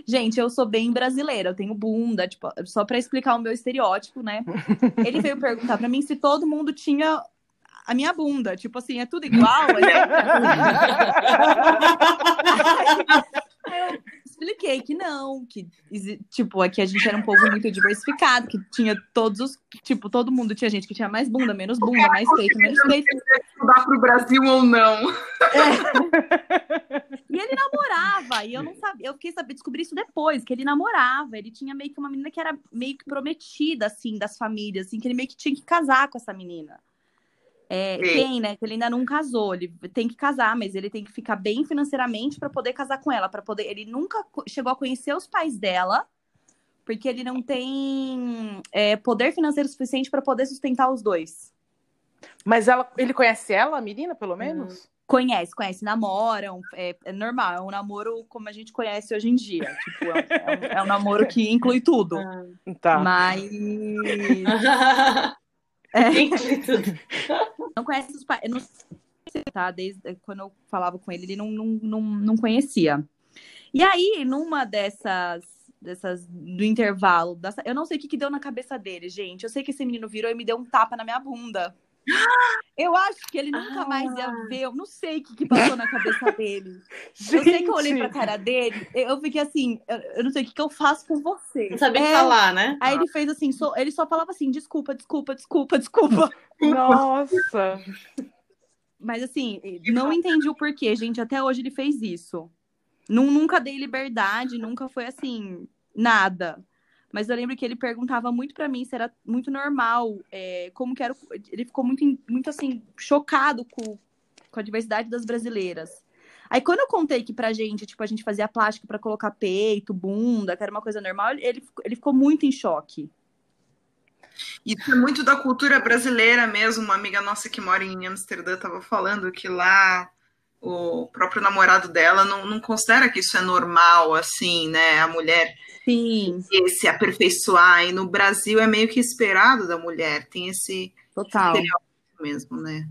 Gente, eu sou bem brasileira, eu tenho bunda, tipo, só para explicar o meu estereótipo, né? Ele veio perguntar para mim se todo mundo tinha a minha bunda. Tipo assim, é tudo igual. Aí eu expliquei que não, que tipo, aqui a gente era um povo muito diversificado, que tinha todos os, tipo, todo mundo tinha gente que tinha mais bunda, menos bunda, mais peito, menos peito. Estudar pro Brasil ou não. É. E ele namorava, e eu não sabia, eu fiquei saber descobrir isso depois, que ele namorava, ele tinha meio que uma menina que era meio que prometida assim das famílias, assim, que ele meio que tinha que casar com essa menina. É, tem, né? Que ele ainda não casou, ele tem que casar, mas ele tem que ficar bem financeiramente para poder casar com ela, para poder. Ele nunca chegou a conhecer os pais dela, porque ele não tem é, poder financeiro suficiente para poder sustentar os dois. Mas ela, ele conhece ela, a menina, pelo uhum. menos? Hum. Conhece, conhece, namoram, é, é, normal, é um namoro como a gente conhece hoje em dia. Tipo, é, é, um, é um namoro que inclui tudo. Ah, tá. Mas. É. não conhece os pais. Não sei, tá? Desde quando eu falava com ele, ele não, não, não, não conhecia. E aí, numa dessas dessas do intervalo, dessa, eu não sei o que, que deu na cabeça dele, gente. Eu sei que esse menino virou e me deu um tapa na minha bunda. Eu acho que ele nunca ah. mais ia ah. ver. Eu não sei o que, que passou na cabeça dele. Gente. Eu sei que eu olhei pra cara dele, eu fiquei assim, eu, eu não sei o que, que eu faço com você. Não sabia é, falar, né? Aí ele fez assim, so, ele só falava assim, desculpa, desculpa, desculpa, desculpa. Nossa! Mas assim, não entendi o porquê, gente. Até hoje ele fez isso. Nunca dei liberdade, nunca foi assim, nada. Mas eu lembro que ele perguntava muito para mim se era muito normal, é, como que era. Ele ficou muito, muito assim, chocado com, com a diversidade das brasileiras. Aí quando eu contei que pra gente, tipo, a gente fazia plástico para colocar peito, bunda, que era uma coisa normal, ele, ele ficou muito em choque. Isso é muito da cultura brasileira mesmo. Uma amiga nossa que mora em Amsterdã estava falando que lá o próprio namorado dela não, não considera que isso é normal, assim, né? A mulher Sim. se aperfeiçoar. E no Brasil é meio que esperado da mulher. Tem esse Total. mesmo, né?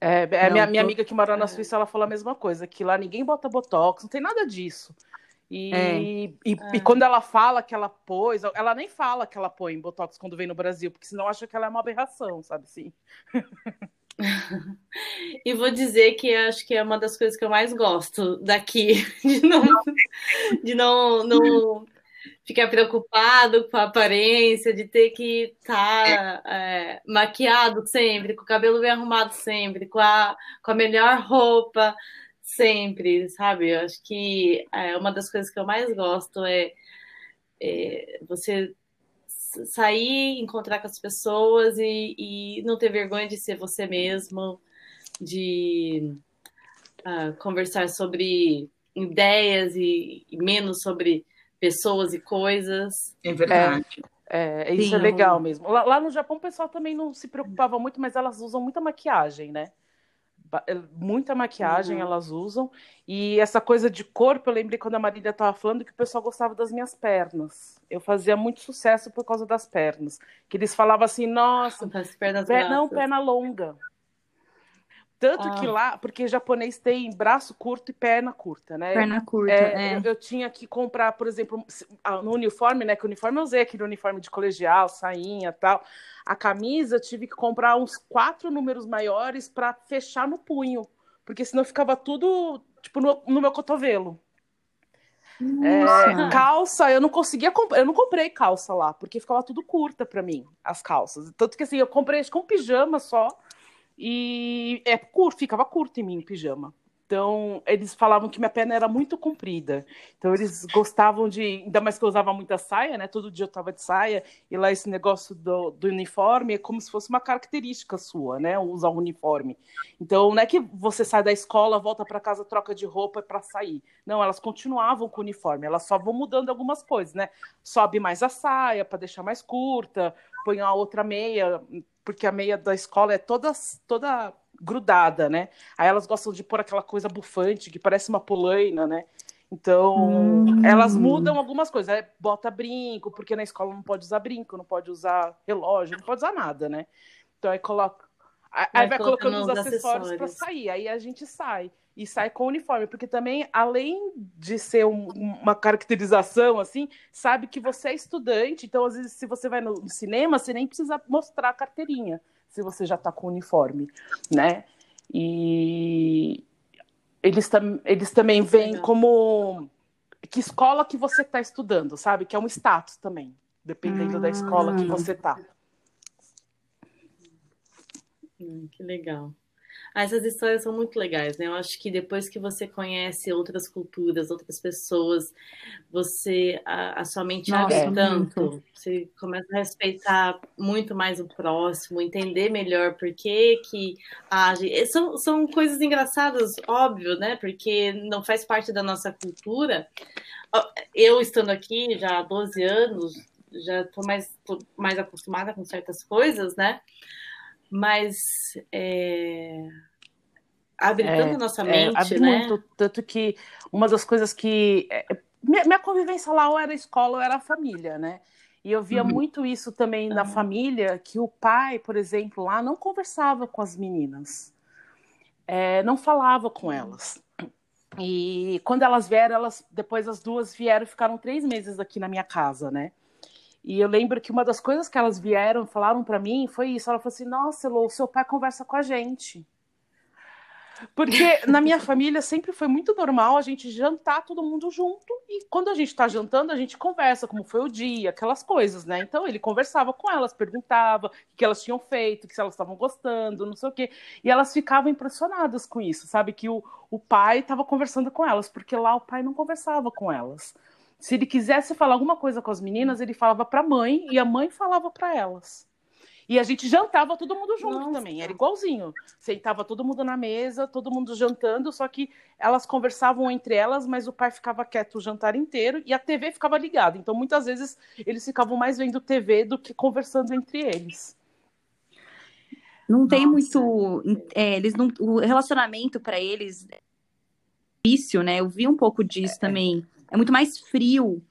É, é não, minha, minha amiga que mora na Suíça, ela falou a mesma coisa, que lá ninguém bota botox, não tem nada disso. E, é. e, é. e, quando ela fala que ela pôs, ela nem fala que ela põe Botox quando vem no Brasil, porque senão acha que ela é uma aberração, sabe assim? e vou dizer que acho que é uma das coisas que eu mais gosto daqui, de não, de não, não ficar preocupado com a aparência, de ter que estar tá, é, maquiado sempre, com o cabelo bem arrumado sempre, com a, com a melhor roupa sempre, sabe? Eu acho que é, uma das coisas que eu mais gosto é, é você sair, encontrar com as pessoas e, e, não ter vergonha de ser você mesmo, de uh, conversar sobre ideias e, e, menos sobre pessoas e coisas. É verdade. É, é isso Sim. é legal mesmo. Lá, lá no Japão o pessoal também não se preocupava muito, mas elas usam muita maquiagem, né? É, muita maquiagem uhum. elas usam. E essa coisa de corpo, eu lembrei quando a Marília estava falando que o pessoal gostava das minhas pernas. Eu fazia muito sucesso por causa das pernas. Que eles falavam assim, nossa, pernas pé, não, perna longa. Tanto ah. que lá, porque japonês tem braço curto e perna curta, né? Perna curta, é, é. Eu, eu, tinha que comprar, por exemplo, no uniforme, né? Que o uniforme eu usei aquele uniforme de colegial, sainha tal. A camisa tive que comprar uns quatro números maiores para fechar no punho, porque senão ficava tudo tipo no, no meu cotovelo. É, calça, eu não conseguia eu não comprei calça lá, porque ficava tudo curta para mim, as calças. Tanto que assim, eu comprei com pijama só e é curto, ficava curto em mim o pijama. Então, eles falavam que minha perna era muito comprida. Então, eles gostavam de. Ainda mais que eu usava muita saia, né? Todo dia eu tava de saia. E lá, esse negócio do, do uniforme é como se fosse uma característica sua, né? Usar um uniforme. Então, não é que você sai da escola, volta para casa, troca de roupa para sair. Não, elas continuavam com o uniforme. Elas só vão mudando algumas coisas, né? Sobe mais a saia para deixar mais curta, põe a outra meia porque a meia da escola é toda, toda grudada, né? Aí elas gostam de pôr aquela coisa bufante, que parece uma polaina, né? Então, hum. elas mudam algumas coisas. É, bota brinco, porque na escola não pode usar brinco, não pode usar relógio, não pode usar nada, né? Então, aí coloca. Aí vai, vai colocando os acessórios para sair. Aí a gente sai e sai com o uniforme, porque também, além de ser um, uma caracterização, assim, sabe que você é estudante, então, às vezes, se você vai no cinema, você nem precisa mostrar a carteirinha, se você já está com o uniforme, né? E eles, tam eles também veem como que escola que você está estudando, sabe? Que é um status também, dependendo da escola que você está. Que legal. Ah, essas histórias são muito legais, né? Eu acho que depois que você conhece outras culturas, outras pessoas, você a, a sua mente Nossa, abre tanto, muito. você começa a respeitar muito mais o próximo, entender melhor por que que age. São, são coisas engraçadas, óbvio, né? Porque não faz parte da nossa cultura. Eu estando aqui já há 12 anos, já estou mais, tô mais acostumada com certas coisas, né? mas é, abre é, tanto a nossa mente, é, abre né? Muito, tanto que uma das coisas que é, minha, minha, convivência lá ou era escola ou era família, né? E eu via uhum. muito isso também na uhum. família, que o pai, por exemplo, lá não conversava com as meninas, é, não falava com elas. E quando elas vieram, elas depois as duas vieram, ficaram três meses aqui na minha casa, né? E eu lembro que uma das coisas que elas vieram, falaram para mim, foi isso. Ela falou assim: Nossa, Lô, o seu pai conversa com a gente. Porque na minha família sempre foi muito normal a gente jantar todo mundo junto. E quando a gente está jantando, a gente conversa como foi o dia, aquelas coisas, né? Então ele conversava com elas, perguntava o que elas tinham feito, se elas estavam gostando, não sei o quê. E elas ficavam impressionadas com isso, sabe? Que o, o pai estava conversando com elas, porque lá o pai não conversava com elas. Se ele quisesse falar alguma coisa com as meninas, ele falava para a mãe e a mãe falava para elas. E a gente jantava todo mundo junto Nossa. também, era igualzinho. Sentava todo mundo na mesa, todo mundo jantando, só que elas conversavam entre elas, mas o pai ficava quieto o jantar inteiro e a TV ficava ligada. Então, muitas vezes, eles ficavam mais vendo TV do que conversando entre eles. Não tem Nossa. muito. É, eles não, o relacionamento para eles é difícil, né? Eu vi um pouco disso é. também. É muito mais frio.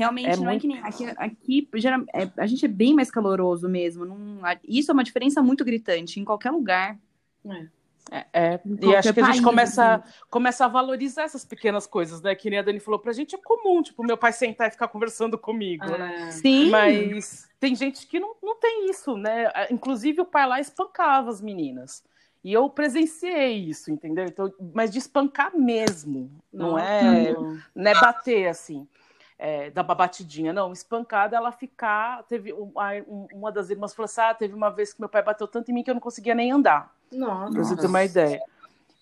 Realmente é não muito... é que nem aqui, aqui geral, é, a gente é bem mais caloroso mesmo. Não, isso é uma diferença muito gritante em qualquer lugar. É. É, é. e acho que a gente começa, assim. começa a valorizar essas pequenas coisas, né? Que nem a Dani falou, pra gente é comum, tipo, meu pai sentar e ficar conversando comigo, né? é. né? Sim. Mas tem gente que não, não tem isso, né? Inclusive o pai lá espancava as meninas. E eu presenciei isso, entendeu? Então, mas de espancar mesmo, não, não é, não é bater assim é, da batidinha, não, espancada, ela ficar. Teve uma das irmãs falou assim: ah, teve uma vez que meu pai bateu tanto em mim que eu não conseguia nem andar. Nossa. Pra você ter uma ideia.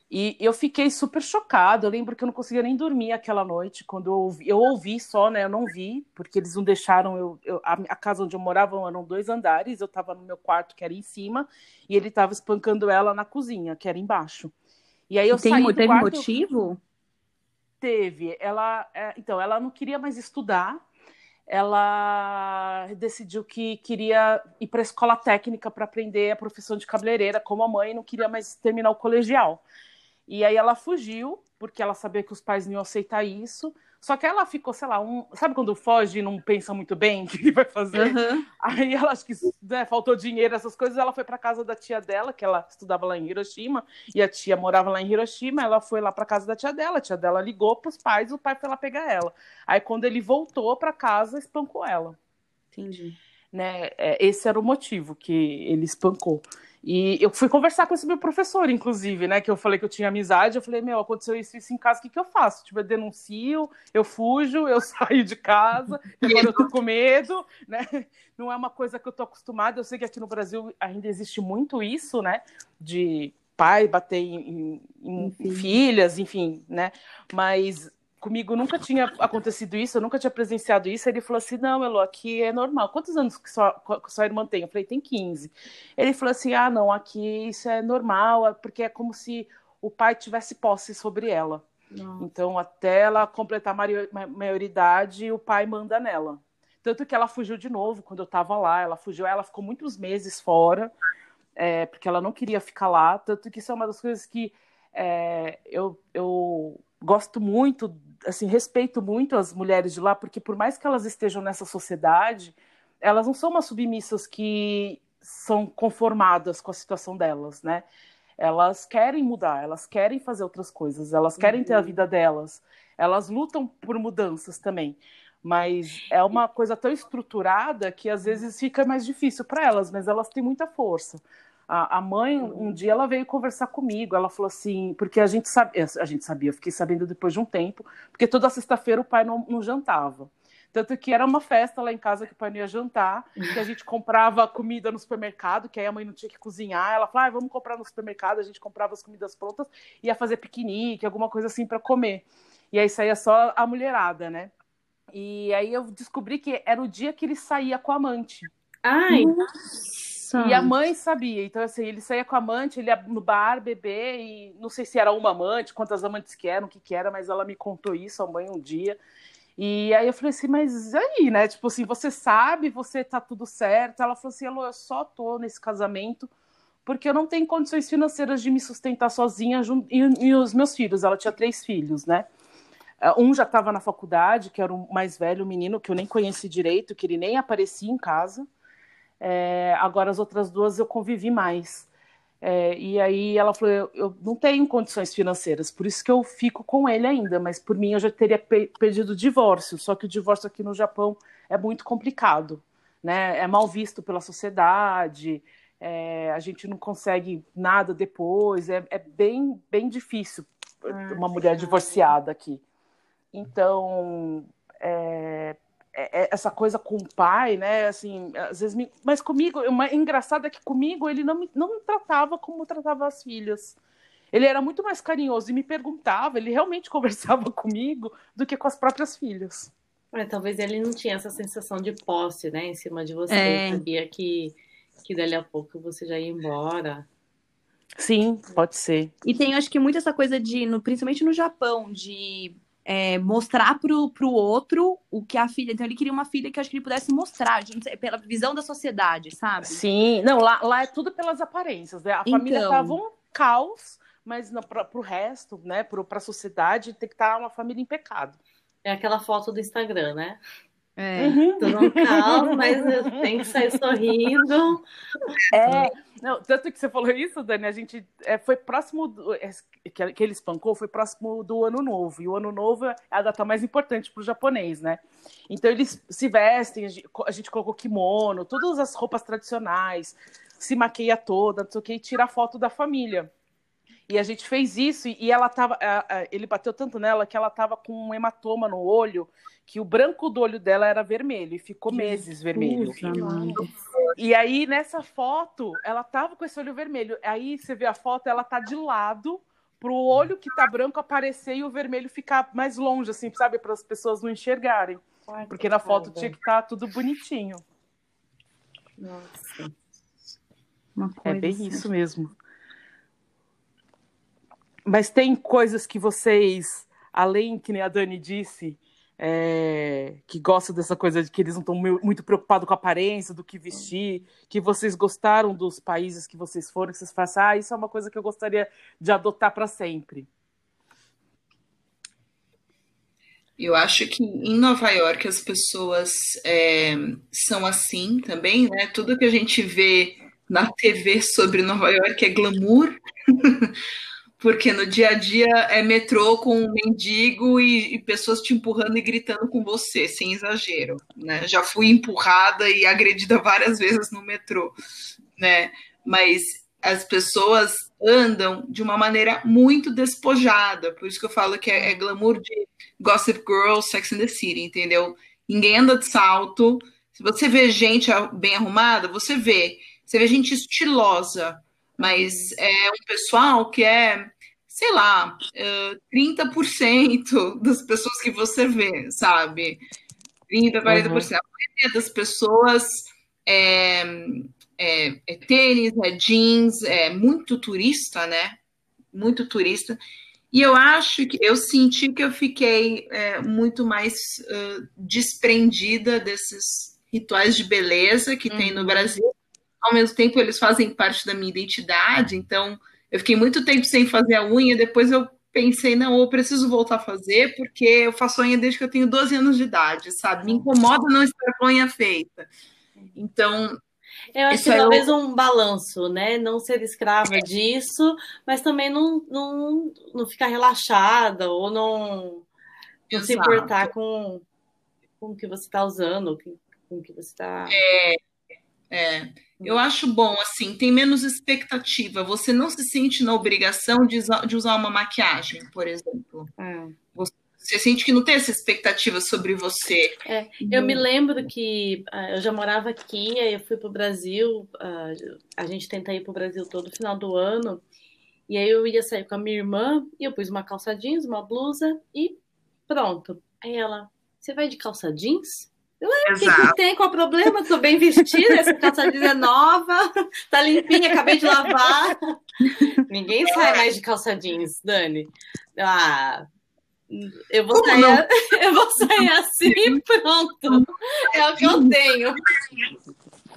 E eu fiquei super chocada. Eu lembro que eu não conseguia nem dormir aquela noite. Quando eu ouvi, eu ouvi só, né? Eu não vi, porque eles não deixaram. Eu, eu a, a, casa onde eu morava eram dois andares. Eu estava no meu quarto, que era em cima, e ele estava espancando ela na cozinha, que era embaixo. E aí eu Tem, saí do teve quarto, motivo? Teve. Ela, é, então, ela não queria mais estudar. Ela decidiu que queria ir para a escola técnica para aprender a profissão de cabeleireira, como a mãe não queria mais terminar o colegial. E aí ela fugiu, porque ela sabia que os pais não iam aceitar isso. Só que ela ficou, sei lá, um. Sabe quando foge e não pensa muito bem o que vai fazer? Uhum. Aí ela acho que né, faltou dinheiro, essas coisas. Ela foi para casa da tia dela, que ela estudava lá em Hiroshima, e a tia morava lá em Hiroshima. Ela foi lá para casa da tia dela. A tia dela ligou para os pais, o pai foi lá pegar ela. Aí quando ele voltou para casa, espancou ela. Entendi. Né? É, esse era o motivo que ele espancou. E eu fui conversar com esse meu professor, inclusive, né? Que eu falei que eu tinha amizade. Eu falei, meu, aconteceu isso, isso em casa, o que, que eu faço? Tipo, eu denuncio, eu fujo, eu saio de casa, agora eu tô com medo, né? Não é uma coisa que eu tô acostumada. Eu sei que aqui no Brasil ainda existe muito isso, né? De pai bater em, em, em filhas, enfim, né? Mas comigo nunca tinha acontecido isso, eu nunca tinha presenciado isso. Ele falou assim: não, Elo, aqui é normal. Quantos anos que sua, sua irmã tem? Eu falei: tem 15. Ele falou assim: ah, não, aqui isso é normal, é porque é como se o pai tivesse posse sobre ela. Então, até ela completar a maioridade, o pai manda nela. Tanto que ela fugiu de novo quando eu estava lá. Ela fugiu, ela ficou muitos meses fora, é, porque ela não queria ficar lá. Tanto que isso é uma das coisas que é, eu, eu gosto muito assim, respeito muito as mulheres de lá, porque por mais que elas estejam nessa sociedade, elas não são umas submissas que são conformadas com a situação delas, né? Elas querem mudar, elas querem fazer outras coisas, elas querem uhum. ter a uhum. vida delas, elas lutam por mudanças também. Mas é uma coisa tão estruturada que às vezes fica mais difícil para elas, mas elas têm muita força. A, a mãe, um dia, ela veio conversar comigo. Ela falou assim, porque a gente sabia, a gente sabia, eu fiquei sabendo depois de um tempo, porque toda sexta-feira o pai não, não jantava. Tanto que era uma festa lá em casa que o pai não ia jantar, que a gente comprava comida no supermercado, que aí a mãe não tinha que cozinhar. Ela falou: ah, vamos comprar no supermercado. A gente comprava as comidas prontas, ia fazer piquenique, alguma coisa assim para comer. E aí saía só a mulherada, né? E aí eu descobri que era o dia que ele saía com a amante. Ai! Nossa. E a mãe sabia. Então, assim, ele saía com a amante, ele ia no bar beber, e não sei se era uma amante, quantas amantes que eram, o que que era, mas ela me contou isso, a mãe, um dia. E aí eu falei assim, mas aí, né? Tipo assim, você sabe, você tá tudo certo. Ela falou assim, Alô, eu só tô nesse casamento porque eu não tenho condições financeiras de me sustentar sozinha e, e os meus filhos. Ela tinha três filhos, né? Um já estava na faculdade, que era o mais velho, o menino, que eu nem conheci direito, que ele nem aparecia em casa. É, agora as outras duas eu convivi mais. É, e aí ela falou: eu, eu, não tenho condições financeiras, por isso que eu fico com ele ainda, mas por mim eu já teria pe pedido o divórcio. Só que o divórcio aqui no Japão é muito complicado, né? É mal visto pela sociedade, é, a gente não consegue nada depois, é, é bem, bem difícil ah, uma mulher divorciada aqui. Então, é, essa coisa com o pai, né? Assim, às vezes me... Mas comigo, o engraçado é que comigo ele não me, não me tratava como tratava as filhas. Ele era muito mais carinhoso e me perguntava, ele realmente conversava comigo do que com as próprias filhas. É, talvez ele não tinha essa sensação de posse, né, em cima de você. É. Sabia que, que dali a pouco você já ia embora. Sim, pode ser. E tem, acho que, muito essa coisa de, no, principalmente no Japão, de é, mostrar pro, pro outro o que a filha. Então, ele queria uma filha que acho que ele pudesse mostrar, sei, pela visão da sociedade, sabe? Sim, não, lá, lá é tudo pelas aparências, né? A então... família tava um caos, mas para o resto, né, para a sociedade, tem que estar tá uma família impecável. É aquela foto do Instagram, né? É. Uhum. Tô no caos, mas tem que sair sorrindo. É, não, tanto que você falou isso, Dani, a gente é, foi próximo do, é, que, que ele espancou foi próximo do ano novo. E o ano novo é a data mais importante para o japonês, né? Então eles se vestem, a gente, a gente, colocou kimono, todas as roupas tradicionais, se maqueia toda, não sei o que, e tira a foto da família. E a gente fez isso e ela tava, ele bateu tanto nela que ela tava com um hematoma no olho que o branco do olho dela era vermelho e ficou meses vermelho. E aí, nessa foto, ela tava com esse olho vermelho. Aí você vê a foto, ela tá de lado pro olho que tá branco aparecer e o vermelho ficar mais longe, assim, sabe? Para as pessoas não enxergarem. Ai, Porque na foto tinha que estar tá tudo bonitinho. Nossa. É bem assim. isso mesmo. Mas tem coisas que vocês, além que nem a Dani disse, é, que gosta dessa coisa de que eles não estão muito preocupados com a aparência, do que vestir, que vocês gostaram dos países que vocês foram, que vocês façam, ah, isso é uma coisa que eu gostaria de adotar para sempre. Eu acho que em Nova York as pessoas é, são assim também, né? Tudo que a gente vê na TV sobre Nova York é glamour. porque no dia a dia é metrô com um mendigo e, e, pessoas te empurrando e gritando com você, sem exagero, né? Já fui empurrada e agredida várias vezes no metrô, né? Mas as pessoas andam de uma maneira muito despojada, por isso que eu falo que é, é glamour de Gossip Girl, Sex and the City, entendeu? Ninguém anda de salto. Se você vê gente bem arrumada, você vê. Você vê gente estilosa, mas é um pessoal que é, sei lá, 30% é, das pessoas que você vê, sabe? 30%, 40%. Uhum. A maioria das pessoas é, é, é, tênis, é jeans, é muito turista, né? Muito turista. E eu acho que eu senti que eu fiquei é, muito mais uh, desprendida desses rituais de beleza que uhum. tem no uhum. Brasil ao mesmo tempo eles fazem parte da minha identidade, então eu fiquei muito tempo sem fazer a unha, depois eu pensei, não, eu preciso voltar a fazer, porque eu faço unha desde que eu tenho 12 anos de idade, sabe? Me incomoda não estar com a unha feita. Então. Eu acho que é talvez um balanço, né? Não ser escrava é. disso, mas também não, não, não ficar relaxada ou não, não se importar com, com o que você está usando, com o que você está. É, é. Eu acho bom, assim, tem menos expectativa. Você não se sente na obrigação de, de usar uma maquiagem, por exemplo. É. Você sente que não tem essa expectativa sobre você. É, eu me lembro que uh, eu já morava aqui, aí eu fui para o Brasil, uh, a gente tenta ir para o Brasil todo final do ano, e aí eu ia sair com a minha irmã, e eu pus uma calça jeans, uma blusa, e pronto. Aí ela, você vai de calça jeans? O que, que, tem? Qual o problema? Tô bem vestida, essa calça jeans é nova, tá limpinha, acabei de lavar. Ninguém sai mais de calça jeans, Dani. Ah, eu vou, sair, eu vou sair assim e pronto. É o que eu tenho.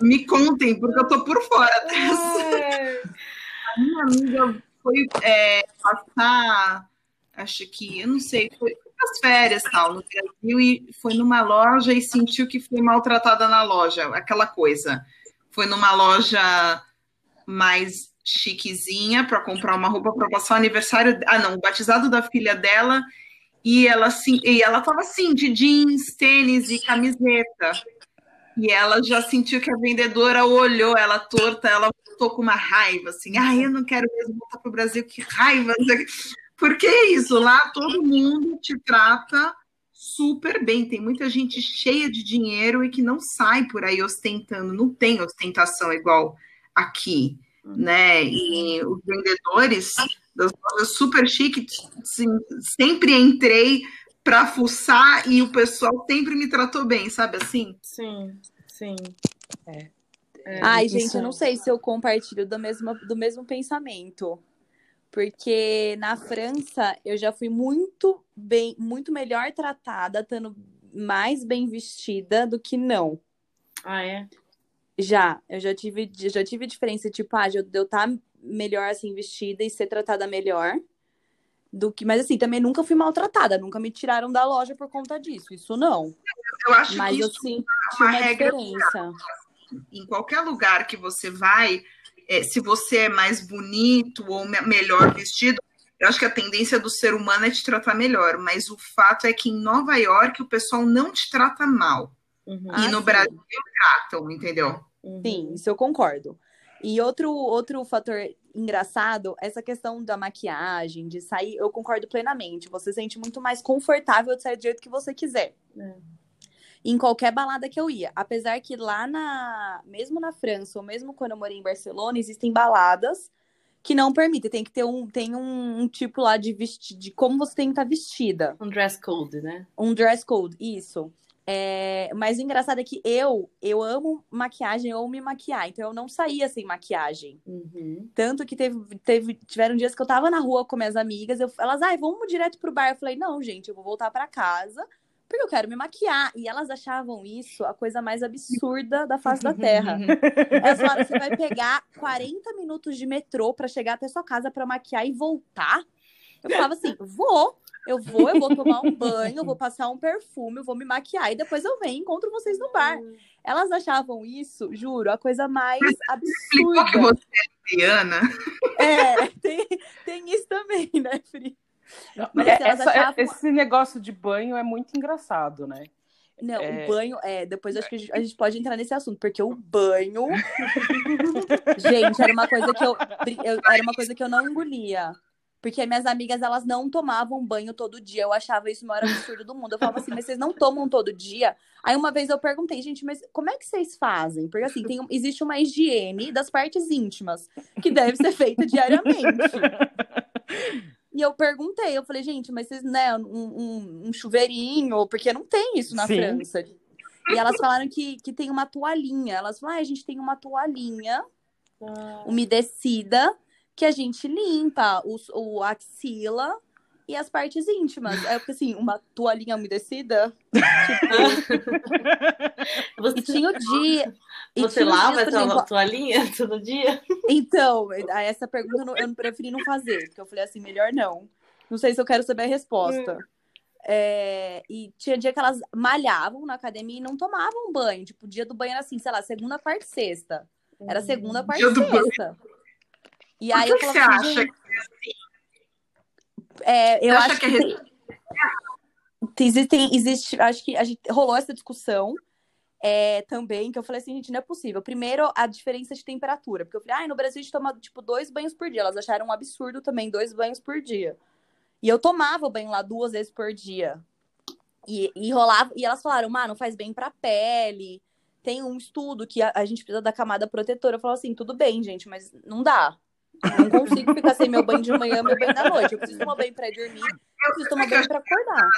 Me contem, porque eu tô por fora dessa. A minha amiga foi é, passar, acho que, eu não sei, foi as férias tal no Brasil e foi numa loja e sentiu que foi maltratada na loja, aquela coisa. Foi numa loja mais chiquezinha para comprar uma roupa para passar o aniversário, ah não, o batizado da filha dela e ela assim, e ela tava assim de jeans, tênis e camiseta. E ela já sentiu que a vendedora olhou ela torta, ela voltou com uma raiva, assim, ah, eu não quero mesmo voltar para o Brasil, que raiva. Porque é isso, lá todo mundo te trata super bem. Tem muita gente cheia de dinheiro e que não sai por aí ostentando, não tem ostentação igual aqui, né? E os vendedores das lojas super chiques, assim, sempre entrei para fuçar e o pessoal sempre me tratou bem, sabe assim? Sim, sim. É. É, Ai, gente, eu não sei se eu compartilho do mesmo, do mesmo pensamento. Porque na França eu já fui muito bem, muito melhor tratada, estando mais bem vestida do que não. Ah, é? Já, eu já tive, já tive diferença, tipo, ah, de eu estar tá melhor assim vestida e ser tratada melhor do que, mas assim, também nunca fui maltratada, nunca me tiraram da loja por conta disso, isso não. Eu acho mas que isso eu senti é uma, uma diferença. Em qualquer lugar que você vai, é, se você é mais bonito ou melhor vestido, eu acho que a tendência do ser humano é te tratar melhor, mas o fato é que em Nova York o pessoal não te trata mal. Uhum. E ah, no sim. Brasil tratam, entendeu? Sim, isso eu concordo. E outro, outro fator engraçado, essa questão da maquiagem, de sair, eu concordo plenamente. Você se sente muito mais confortável de sair do jeito que você quiser. É. Em qualquer balada que eu ia. Apesar que lá na. Mesmo na França, ou mesmo quando eu morei em Barcelona, existem baladas que não permitem. Tem que ter um, tem um, um tipo lá de vestir, de como você tem que estar vestida. Um dress code, né? Um dress code, isso. É, mas o engraçado é que eu, eu amo maquiagem, eu amo me maquiar, então eu não saía sem maquiagem. Uhum. Tanto que teve, teve, tiveram dias que eu tava na rua com minhas amigas, eu, elas, ai, vamos direto pro bar. Eu falei, não, gente, eu vou voltar para casa, porque eu quero me maquiar. E elas achavam isso a coisa mais absurda da face da terra. Elas falaram, você vai pegar 40 minutos de metrô para chegar até sua casa para maquiar e voltar? Eu falava assim, vou. Eu vou, eu vou tomar um banho, eu vou passar um perfume, eu vou me maquiar e depois eu venho e encontro vocês no bar. Elas achavam isso, juro, a coisa mais absurda. que você é Diana. É, tem, tem isso também, né, Fri? É, essa, achavam... Esse negócio de banho é muito engraçado, né? Não, é... o banho, é, depois acho que a gente pode entrar nesse assunto, porque o banho. gente, era uma coisa que eu, eu, era uma coisa que eu não engolia. Porque minhas amigas, elas não tomavam banho todo dia. Eu achava isso o maior absurdo do mundo. Eu falava assim, mas vocês não tomam todo dia? Aí uma vez eu perguntei, gente, mas como é que vocês fazem? Porque assim, tem, existe uma higiene das partes íntimas, que deve ser feita diariamente. E eu perguntei, eu falei, gente, mas vocês, né, um, um, um chuveirinho, porque não tem isso na Sim. França. E elas falaram que, que tem uma toalhinha. Elas falaram, ah, a gente tem uma toalhinha ah. umedecida que a gente limpa o, o axila e as partes íntimas. É porque assim, uma toalhinha umedecida. Tipo... Você... E tinha o dia. Você lava essa toalhinha todo dia? Então, essa pergunta eu não, eu preferi não fazer, porque eu falei assim, melhor não. Não sei se eu quero saber a resposta. Hum. É, e tinha dia que elas malhavam na academia e não tomavam banho. Tipo, o dia do banho era assim, sei lá, segunda, quarta e sexta. Era segunda, quarta e sexta. E aí Por que eu você assim, acha que é assim? É, eu acho que, que tem, existem, existe, acho que a gente rolou essa discussão é, também, que eu falei assim, gente, não é possível. Primeiro, a diferença de temperatura, porque eu falei, ah, no Brasil a gente toma, tipo, dois banhos por dia. Elas acharam um absurdo também, dois banhos por dia. E eu tomava banho lá duas vezes por dia. E, e rolava, e elas falaram, mano, faz bem pra pele. Tem um estudo que a, a gente precisa da camada protetora. Eu falo assim, tudo bem, gente, mas não dá. Não consigo ficar sem meu banho de manhã, meu banho da noite. Eu preciso tomar banho para dormir, eu preciso tomar banho para acordar.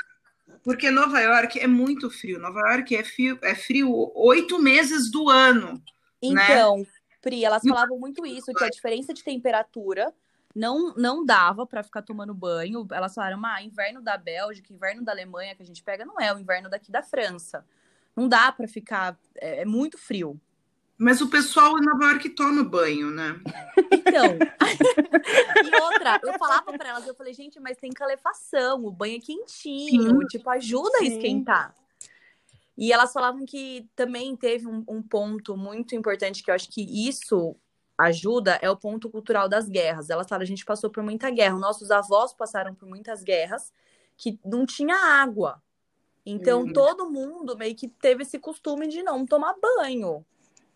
Porque Nova York é muito frio. Nova York é frio, é frio oito meses do ano. Né? Então, né? Pri, elas falavam muito isso, que a diferença de temperatura não, não dava para ficar tomando banho. Elas falaram, ah, inverno da Bélgica, inverno da Alemanha que a gente pega, não é o inverno daqui da França. Não dá para ficar, é, é muito frio. Mas o pessoal em Nova York toma banho, né? Então. e outra, eu falava para elas, eu falei, gente, mas tem calefação, o banho é quentinho, Sim. tipo, ajuda Sim. a esquentar. E elas falavam que também teve um, um, ponto muito importante que eu acho que isso ajuda, é o ponto cultural das guerras. Elas falaram, a gente passou por muita guerra, nossos avós passaram por muitas guerras que não tinha água. Então, uhum. todo mundo meio que teve esse costume de não tomar banho.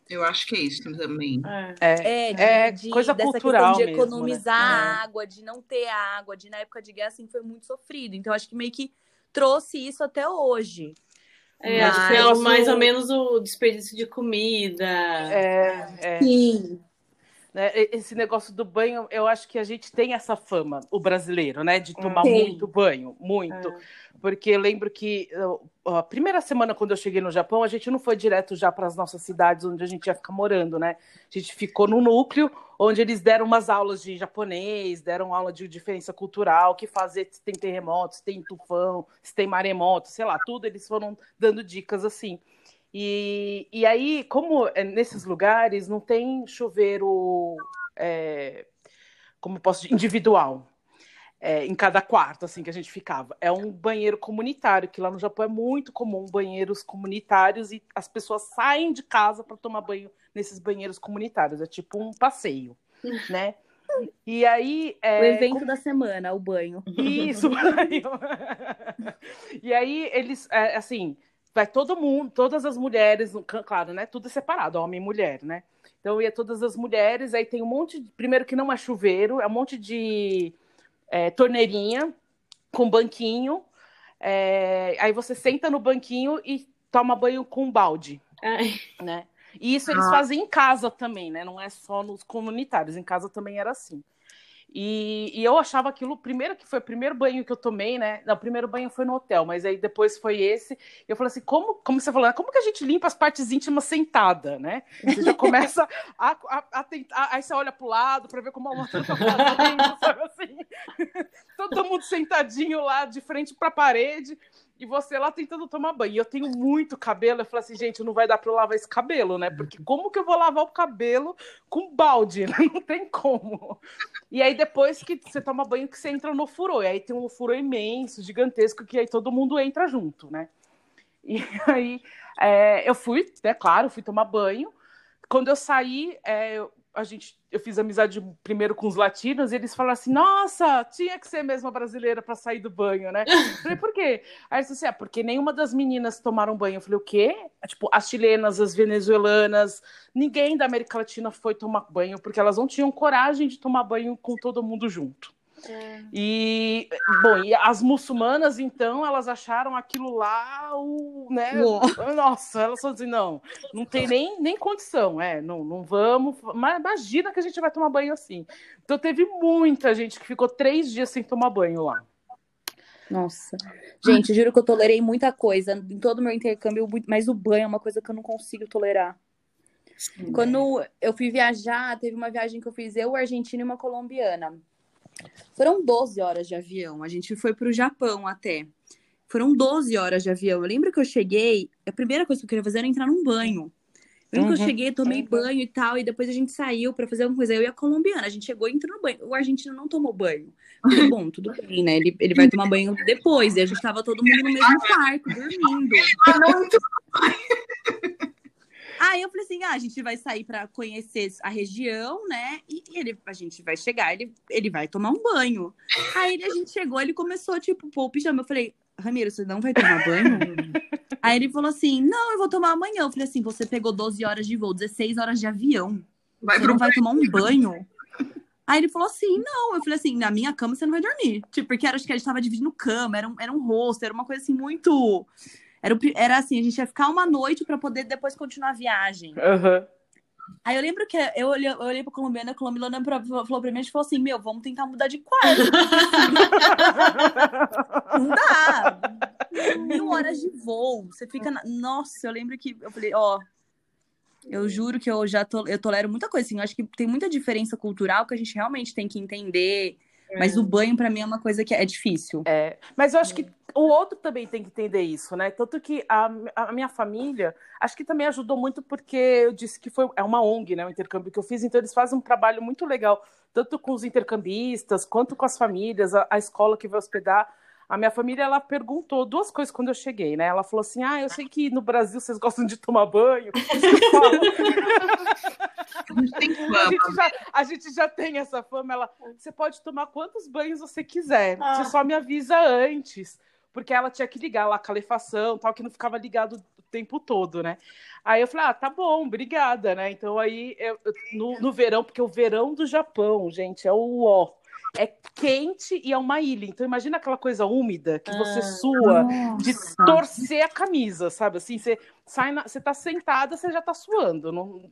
Eu acho que é isso também. É, é, de, é de, coisa cultural de mesmo, economizar né? água, de não ter água, de na época de guerra assim foi muito sofrido. Então acho que meio que trouxe isso até hoje. É, Mas... acho que é mais ou menos o desperdício de comida. É, é. Sim. Né? Esse negócio do banho, eu acho que a gente tem essa fama, o brasileiro, né? De tomar Sim. muito banho, muito. É. Porque eu lembro que a primeira semana, quando eu cheguei no Japão, a gente não foi direto já para as nossas cidades onde a gente ia ficar morando, né? A gente ficou no núcleo, onde eles deram umas aulas de japonês, deram aula de diferença cultural, que fazer se tem terremoto, se tem tufão, se tem maremoto, sei lá, tudo eles foram dando dicas assim. E, e aí, como é, nesses lugares não tem chuveiro, é, como posso dizer, individual, é, em cada quarto, assim, que a gente ficava. É um banheiro comunitário, que lá no Japão é muito comum banheiros comunitários e as pessoas saem de casa para tomar banho nesses banheiros comunitários. É tipo um passeio, né? E aí. É, o evento da semana, o banho. Isso, banho. e aí, eles, assim, vai todo mundo, todas as mulheres, claro, né? Tudo separado, homem e mulher, né? Então ia todas as mulheres, aí tem um monte, de, primeiro que não é chuveiro, é um monte de é, torneirinha com banquinho. É, aí você senta no banquinho e toma banho com balde, Ai. né? E isso eles ah. fazem em casa também, né? Não é só nos comunitários, em casa também era assim. E, e, eu achava aquilo, primeiro que foi o primeiro banho que eu tomei, né? Não, o primeiro banho foi no hotel, mas aí depois foi esse. Eu falei assim, como, como você falou, como que a gente limpa as partes íntimas sentada, né? Você já começa a, a, a tentar, aí você olha pro lado para ver como a outra tá fazendo, sabe assim? Todo mundo sentadinho lá de frente para a parede e você lá tentando tomar banho. E eu tenho muito cabelo. Eu falei assim, gente, não vai dar para eu lavar esse cabelo, né? Porque como que eu vou lavar o cabelo com balde? Né? Não tem como. E aí depois que você toma banho, que você entra no furô. E aí tem um furô imenso, gigantesco, que aí todo mundo entra junto, né? E aí é, eu fui, é né, claro, fui tomar banho. Quando eu saí, é, a gente, eu fiz amizade primeiro com os latinos e eles falaram assim: nossa, tinha que ser mesmo a brasileira para sair do banho, né? Eu falei, por quê? Aí eles assim: ah, porque nenhuma das meninas tomaram banho. Eu falei, o quê? Tipo, as chilenas, as venezuelanas, ninguém da América Latina foi tomar banho, porque elas não tinham coragem de tomar banho com todo mundo junto. É. E, bom, e as muçulmanas, então, elas acharam aquilo lá, o, né? Nossa, elas só dizem, não, não tem nem, nem condição, é, não, não vamos. Mas imagina que a gente vai tomar banho assim. Então teve muita gente que ficou três dias sem tomar banho lá. Nossa. Gente, juro que eu tolerei muita coisa em todo o meu intercâmbio, mas o banho é uma coisa que eu não consigo tolerar. Sim, Quando eu fui viajar, teve uma viagem que eu fiz eu, argentina e uma colombiana. Foram 12 horas de avião. A gente foi para o Japão até. Foram 12 horas de avião. Eu lembro que eu cheguei, a primeira coisa que eu queria fazer era entrar num banho. Eu lembro uhum. que eu uhum. cheguei, tomei uhum. banho e tal, e depois a gente saiu para fazer alguma coisa. Eu e a colombiana, a gente chegou e entrou no banho. O argentino não tomou banho. Falei, bom, tudo bem, né? Ele, ele vai tomar banho depois. E a gente tava todo mundo no mesmo quarto, dormindo. Aí eu falei assim: ah, a gente vai sair para conhecer a região, né? E ele, a gente vai chegar, ele, ele vai tomar um banho. Aí a gente chegou, ele começou, tipo, pô, o pijama. Eu falei, Ramiro, você não vai tomar banho? Aí ele falou assim: não, eu vou tomar amanhã. Eu falei assim: você pegou 12 horas de voo, 16 horas de avião. Vai você não vai tomar um banho? Aí ele falou assim: não. Eu falei assim: na minha cama você não vai dormir. Tipo, porque era, acho que a gente tava dividindo cama, era um, era um rosto, era uma coisa assim muito era, era assim, a gente ia ficar uma noite para poder depois continuar a viagem. Uhum. Aí eu lembro que eu olhei, eu olhei pra colombiana, a colombiana falou pra mim, a gente falou assim, meu, vamos tentar mudar de quarto. não dá. Mil horas de voo. Você fica. Na... Nossa, eu lembro que eu falei, ó. Eu juro que eu já to... eu tolero muita coisa, assim. Eu acho que tem muita diferença cultural que a gente realmente tem que entender mas o banho, para mim, é uma coisa que é difícil. É, mas eu acho que o outro também tem que entender isso, né? Tanto que a, a minha família, acho que também ajudou muito porque eu disse que foi é uma ONG, né? O intercâmbio que eu fiz, então eles fazem um trabalho muito legal, tanto com os intercambistas quanto com as famílias, a, a escola que vai hospedar. A minha família, ela perguntou duas coisas quando eu cheguei, né? Ela falou assim: Ah, eu sei que no Brasil vocês gostam de tomar banho. A gente, a, gente já, a gente já tem essa fama. Ela, você pode tomar quantos banhos você quiser. Ah. Você só me avisa antes. Porque ela tinha que ligar lá a calefação, tal, que não ficava ligado o tempo todo, né? Aí eu falei, ah, tá bom, obrigada, né? Então aí, eu, no, no verão, porque o verão do Japão, gente, é o ó. É quente e é uma ilha. Então imagina aquela coisa úmida que você ah, sua nossa. de torcer a camisa, sabe? Assim, você sai, na, você tá sentada, você já tá suando. Não,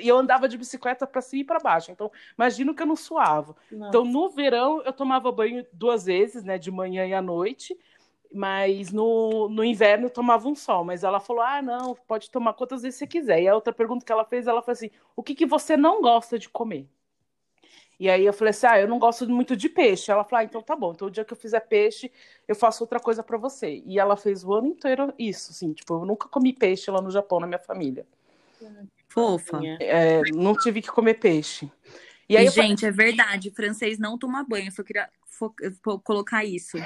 e eu andava de bicicleta para cima e para baixo. Então imagino que eu não suava. Nossa. Então no verão eu tomava banho duas vezes, né? De manhã e à noite mas no, no inverno tomava um sol. Mas ela falou: ah, não, pode tomar quantas vezes você quiser. E a outra pergunta que ela fez, ela falou assim: o que, que você não gosta de comer? E aí eu falei assim: ah, eu não gosto muito de peixe. Ela falou: ah, então tá bom. Então o dia que eu fizer peixe, eu faço outra coisa para você. E ela fez o ano inteiro isso, assim, tipo, eu nunca comi peixe lá no Japão, na minha família. Fofa. É, não tive que comer peixe. E, aí e gente, falei... é verdade, francês não toma banho. Eu só queria colocar isso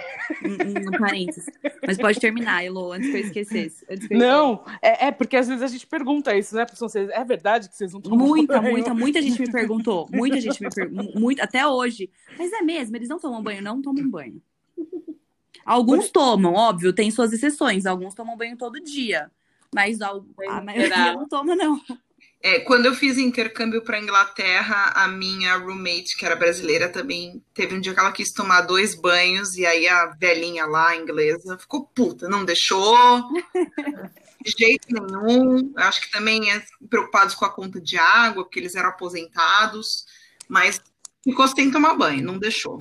no parênteses. Mas pode terminar, Elo, antes que eu esquecesse. Que eu não, é, é, porque às vezes a gente pergunta isso, né, para vocês. É verdade que vocês não tomam Muita, banho? muita, muita gente me perguntou. Muita gente me perguntou. Muito, até hoje. Mas é mesmo, eles não tomam banho? Não tomam banho. Alguns tomam, óbvio, tem suas exceções. Alguns tomam banho todo dia. Mas a, a maioria não toma, não. É, quando eu fiz intercâmbio para Inglaterra, a minha roommate, que era brasileira, também teve um dia que ela quis tomar dois banhos, e aí a velhinha lá, a inglesa, ficou puta, não deixou. De jeito nenhum. Acho que também é preocupados com a conta de água, porque eles eram aposentados, mas ficou sem tomar banho, não deixou.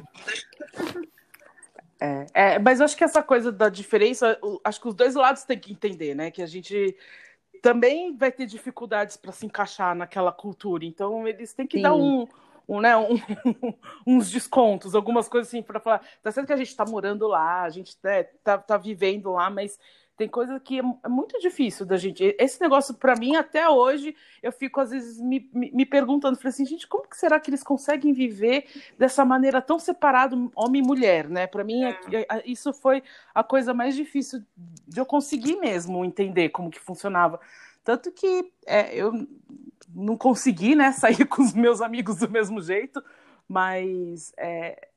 É, é, mas acho que essa coisa da diferença, acho que os dois lados têm que entender, né? Que a gente também vai ter dificuldades para se encaixar naquela cultura. Então, eles têm que Sim. dar um, um, né, um, uns descontos, algumas coisas assim, para falar. Tá certo que a gente está morando lá, a gente né, tá, tá vivendo lá, mas tem coisa que é, é muito difícil da gente. Esse negócio, para mim, até hoje, eu fico às vezes me, me, me perguntando, falei assim, gente, como que será que eles conseguem viver dessa maneira tão separado, homem e mulher, né? Para mim, é. É, isso foi a coisa mais difícil de eu conseguir mesmo entender como que funcionava. Tanto que é, eu não consegui, né, sair com os meus amigos do mesmo jeito, mas é,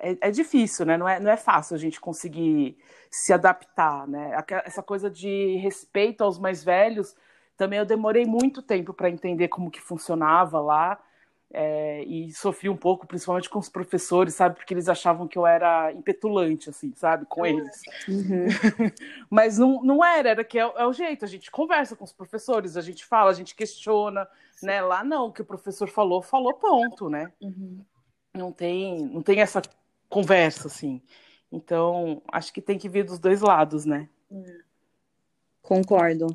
é, é, difícil, né? Não é, não é fácil a gente conseguir se adaptar, né? Essa coisa de respeito aos mais velhos, também eu demorei muito tempo para entender como que funcionava lá. É, e sofri um pouco, principalmente com os professores, sabe? Porque eles achavam que eu era impetulante, assim, sabe? Com eles. Uhum. Mas não, não era, era que é, é, o jeito. A gente conversa com os professores, a gente fala, a gente questiona, né? Lá não, o que o professor falou, falou ponto, né? Uhum. Não, tem, não tem essa conversa, assim. Então, acho que tem que vir dos dois lados, né? Concordo.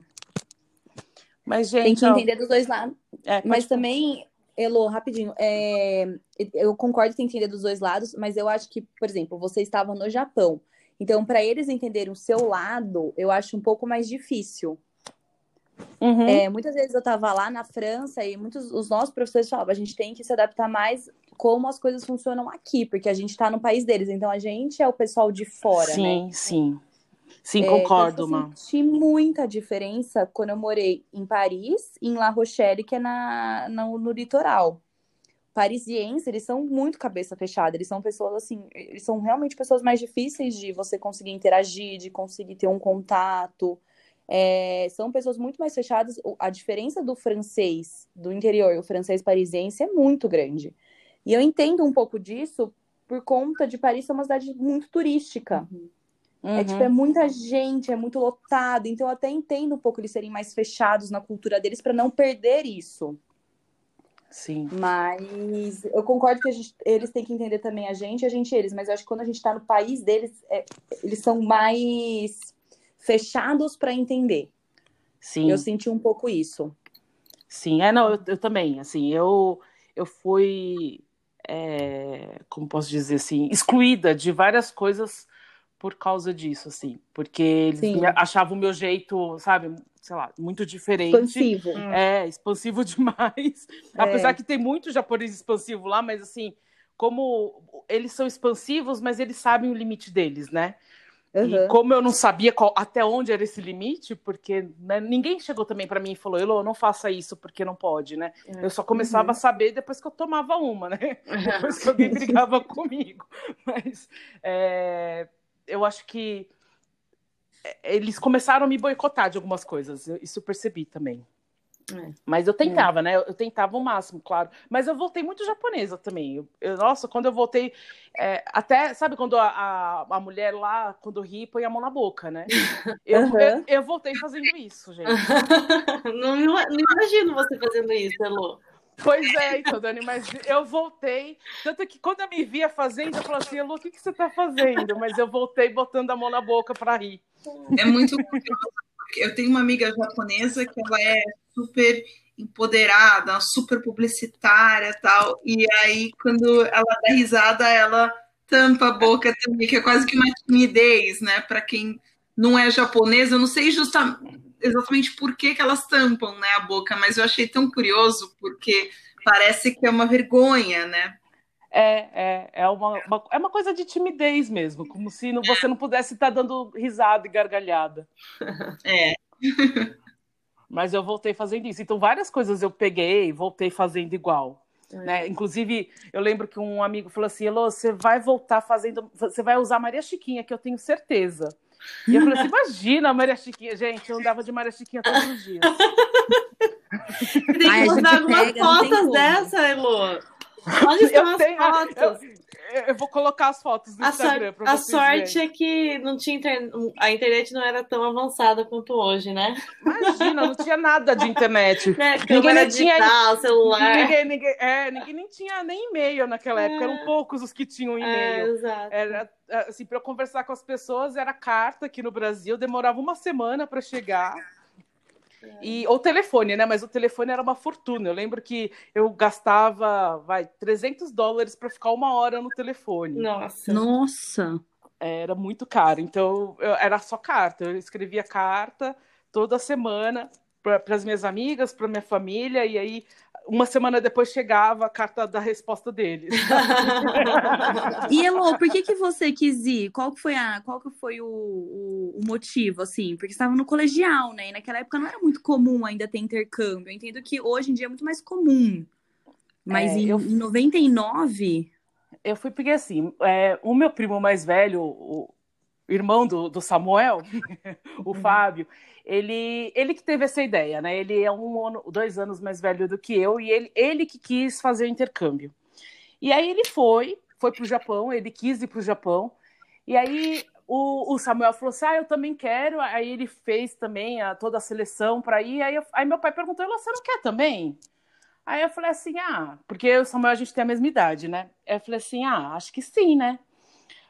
Mas, gente. Tem que entender dos dois lados. É, mas também, Elo, rapidinho, é... eu concordo que tem que entender dos dois lados, mas eu acho que, por exemplo, vocês estavam no Japão. Então, para eles entenderem o seu lado, eu acho um pouco mais difícil. Uhum. É, muitas vezes eu estava lá na França e muitos os nossos professores falavam a gente tem que se adaptar mais como as coisas funcionam aqui, porque a gente está no país deles, então a gente é o pessoal de fora, sim, né? Sim, sim. É, concordo, então, Eu senti muita diferença quando eu morei em Paris e em La Rochelle, que é na, no, no litoral. Parisienses, eles são muito cabeça fechada, eles são pessoas assim, eles são realmente pessoas mais difíceis de você conseguir interagir, de conseguir ter um contato. É, são pessoas muito mais fechadas. A diferença do francês do interior e o francês parisiense é muito grande. E eu entendo um pouco disso por conta de Paris ser uma cidade muito turística. Uhum. É tipo, é muita gente, é muito lotado. Então eu até entendo um pouco eles serem mais fechados na cultura deles para não perder isso. Sim. Mas eu concordo que gente, eles têm que entender também a gente, a gente eles. Mas eu acho que quando a gente está no país deles, é, eles são mais fechados para entender. Sim. Eu senti um pouco isso. Sim, é, não, eu, eu também. Assim, eu, eu fui é, como posso dizer assim, excluída de várias coisas por causa disso, assim, porque eles achavam o meu jeito, sabe, sei lá, muito diferente. Expansivo. É, expansivo demais. É. Apesar que tem muito japonês expansivo lá, mas assim, como eles são expansivos, mas eles sabem o limite deles, né? Uhum. E como eu não sabia qual, até onde era esse limite, porque né, ninguém chegou também para mim e falou, Elô, não faça isso porque não pode, né? Uhum. Eu só começava uhum. a saber depois que eu tomava uma, né? depois que alguém brigava comigo. Mas é, eu acho que é, eles começaram a me boicotar de algumas coisas, isso eu percebi também. É. Mas eu tentava, é. né? Eu tentava o máximo, claro. Mas eu voltei muito japonesa também. Eu, eu, nossa, quando eu voltei, é, até, sabe quando a, a, a, mulher lá, quando ri, põe a mão na boca, né? Eu, uhum. eu, eu, voltei fazendo isso, gente. não, não, imagino você fazendo isso, Elô. Pois é, então, Dani, mas eu voltei. Tanto que quando eu me via fazendo, eu falei assim, Elô, o que, que você tá fazendo? Mas eu voltei botando a mão na boca para rir. É muito curioso. Eu tenho uma amiga japonesa que ela é super empoderada, super publicitária tal. E aí, quando ela dá risada, ela tampa a boca também, que é quase que uma timidez, né? Para quem não é japonês, eu não sei justa, exatamente por que, que elas tampam né, a boca, mas eu achei tão curioso, porque parece que é uma vergonha, né? É, é, é, uma, uma, é uma coisa de timidez mesmo, como se não, você não pudesse estar dando risada e gargalhada. É. Mas eu voltei fazendo isso. Então, várias coisas eu peguei e voltei fazendo igual. É. Né? Inclusive, eu lembro que um amigo falou assim: Elô, você vai voltar fazendo. Você vai usar Maria Chiquinha, que eu tenho certeza. E eu falei assim: imagina a Maria Chiquinha. Gente, eu andava de Maria Chiquinha todos os dias. Tem que Ai, mandar algumas fotos dessa, Elô. Onde estão as tenho, fotos? Eu, eu vou colocar as fotos no a Instagram. A sorte verem. é que não tinha inter... a internet não era tão avançada quanto hoje, né? Imagina, não tinha nada de internet. Né? Ninguém nem tinha celular. Ninguém, ninguém, é, ninguém nem tinha nem e-mail naquela época. É. Eram poucos os que tinham e-mail. É, era assim para eu conversar com as pessoas era carta aqui no Brasil, demorava uma semana para chegar. E, ou telefone, né? Mas o telefone era uma fortuna. Eu lembro que eu gastava, vai, 300 dólares para ficar uma hora no telefone. Nossa. Nossa. Era muito caro. Então, eu, era só carta. Eu escrevia carta toda semana para as minhas amigas, para minha família, e aí uma semana depois chegava a carta da resposta deles. e Elô, por que, que você quis ir? Qual que foi, a, qual que foi o, o, o motivo, assim? Porque estava no colegial, né? E naquela época não era muito comum ainda ter intercâmbio. Eu entendo que hoje em dia é muito mais comum. Mas é, em, eu... em 99... Eu fui porque, assim, é, o meu primo mais velho, o irmão do, do Samuel, o uhum. Fábio, ele, ele que teve essa ideia, né? Ele é um ano, dois anos mais velho do que eu e ele, ele que quis fazer o intercâmbio. E aí ele foi, foi para o Japão, ele quis ir para o Japão. E aí o, o, Samuel falou assim: Ah, eu também quero. Aí ele fez também a, toda a seleção para ir. Aí, eu, aí meu pai perguntou: Você não quer também? Aí eu falei assim: Ah, porque o Samuel a gente tem a mesma idade, né? Aí eu falei assim: Ah, acho que sim, né?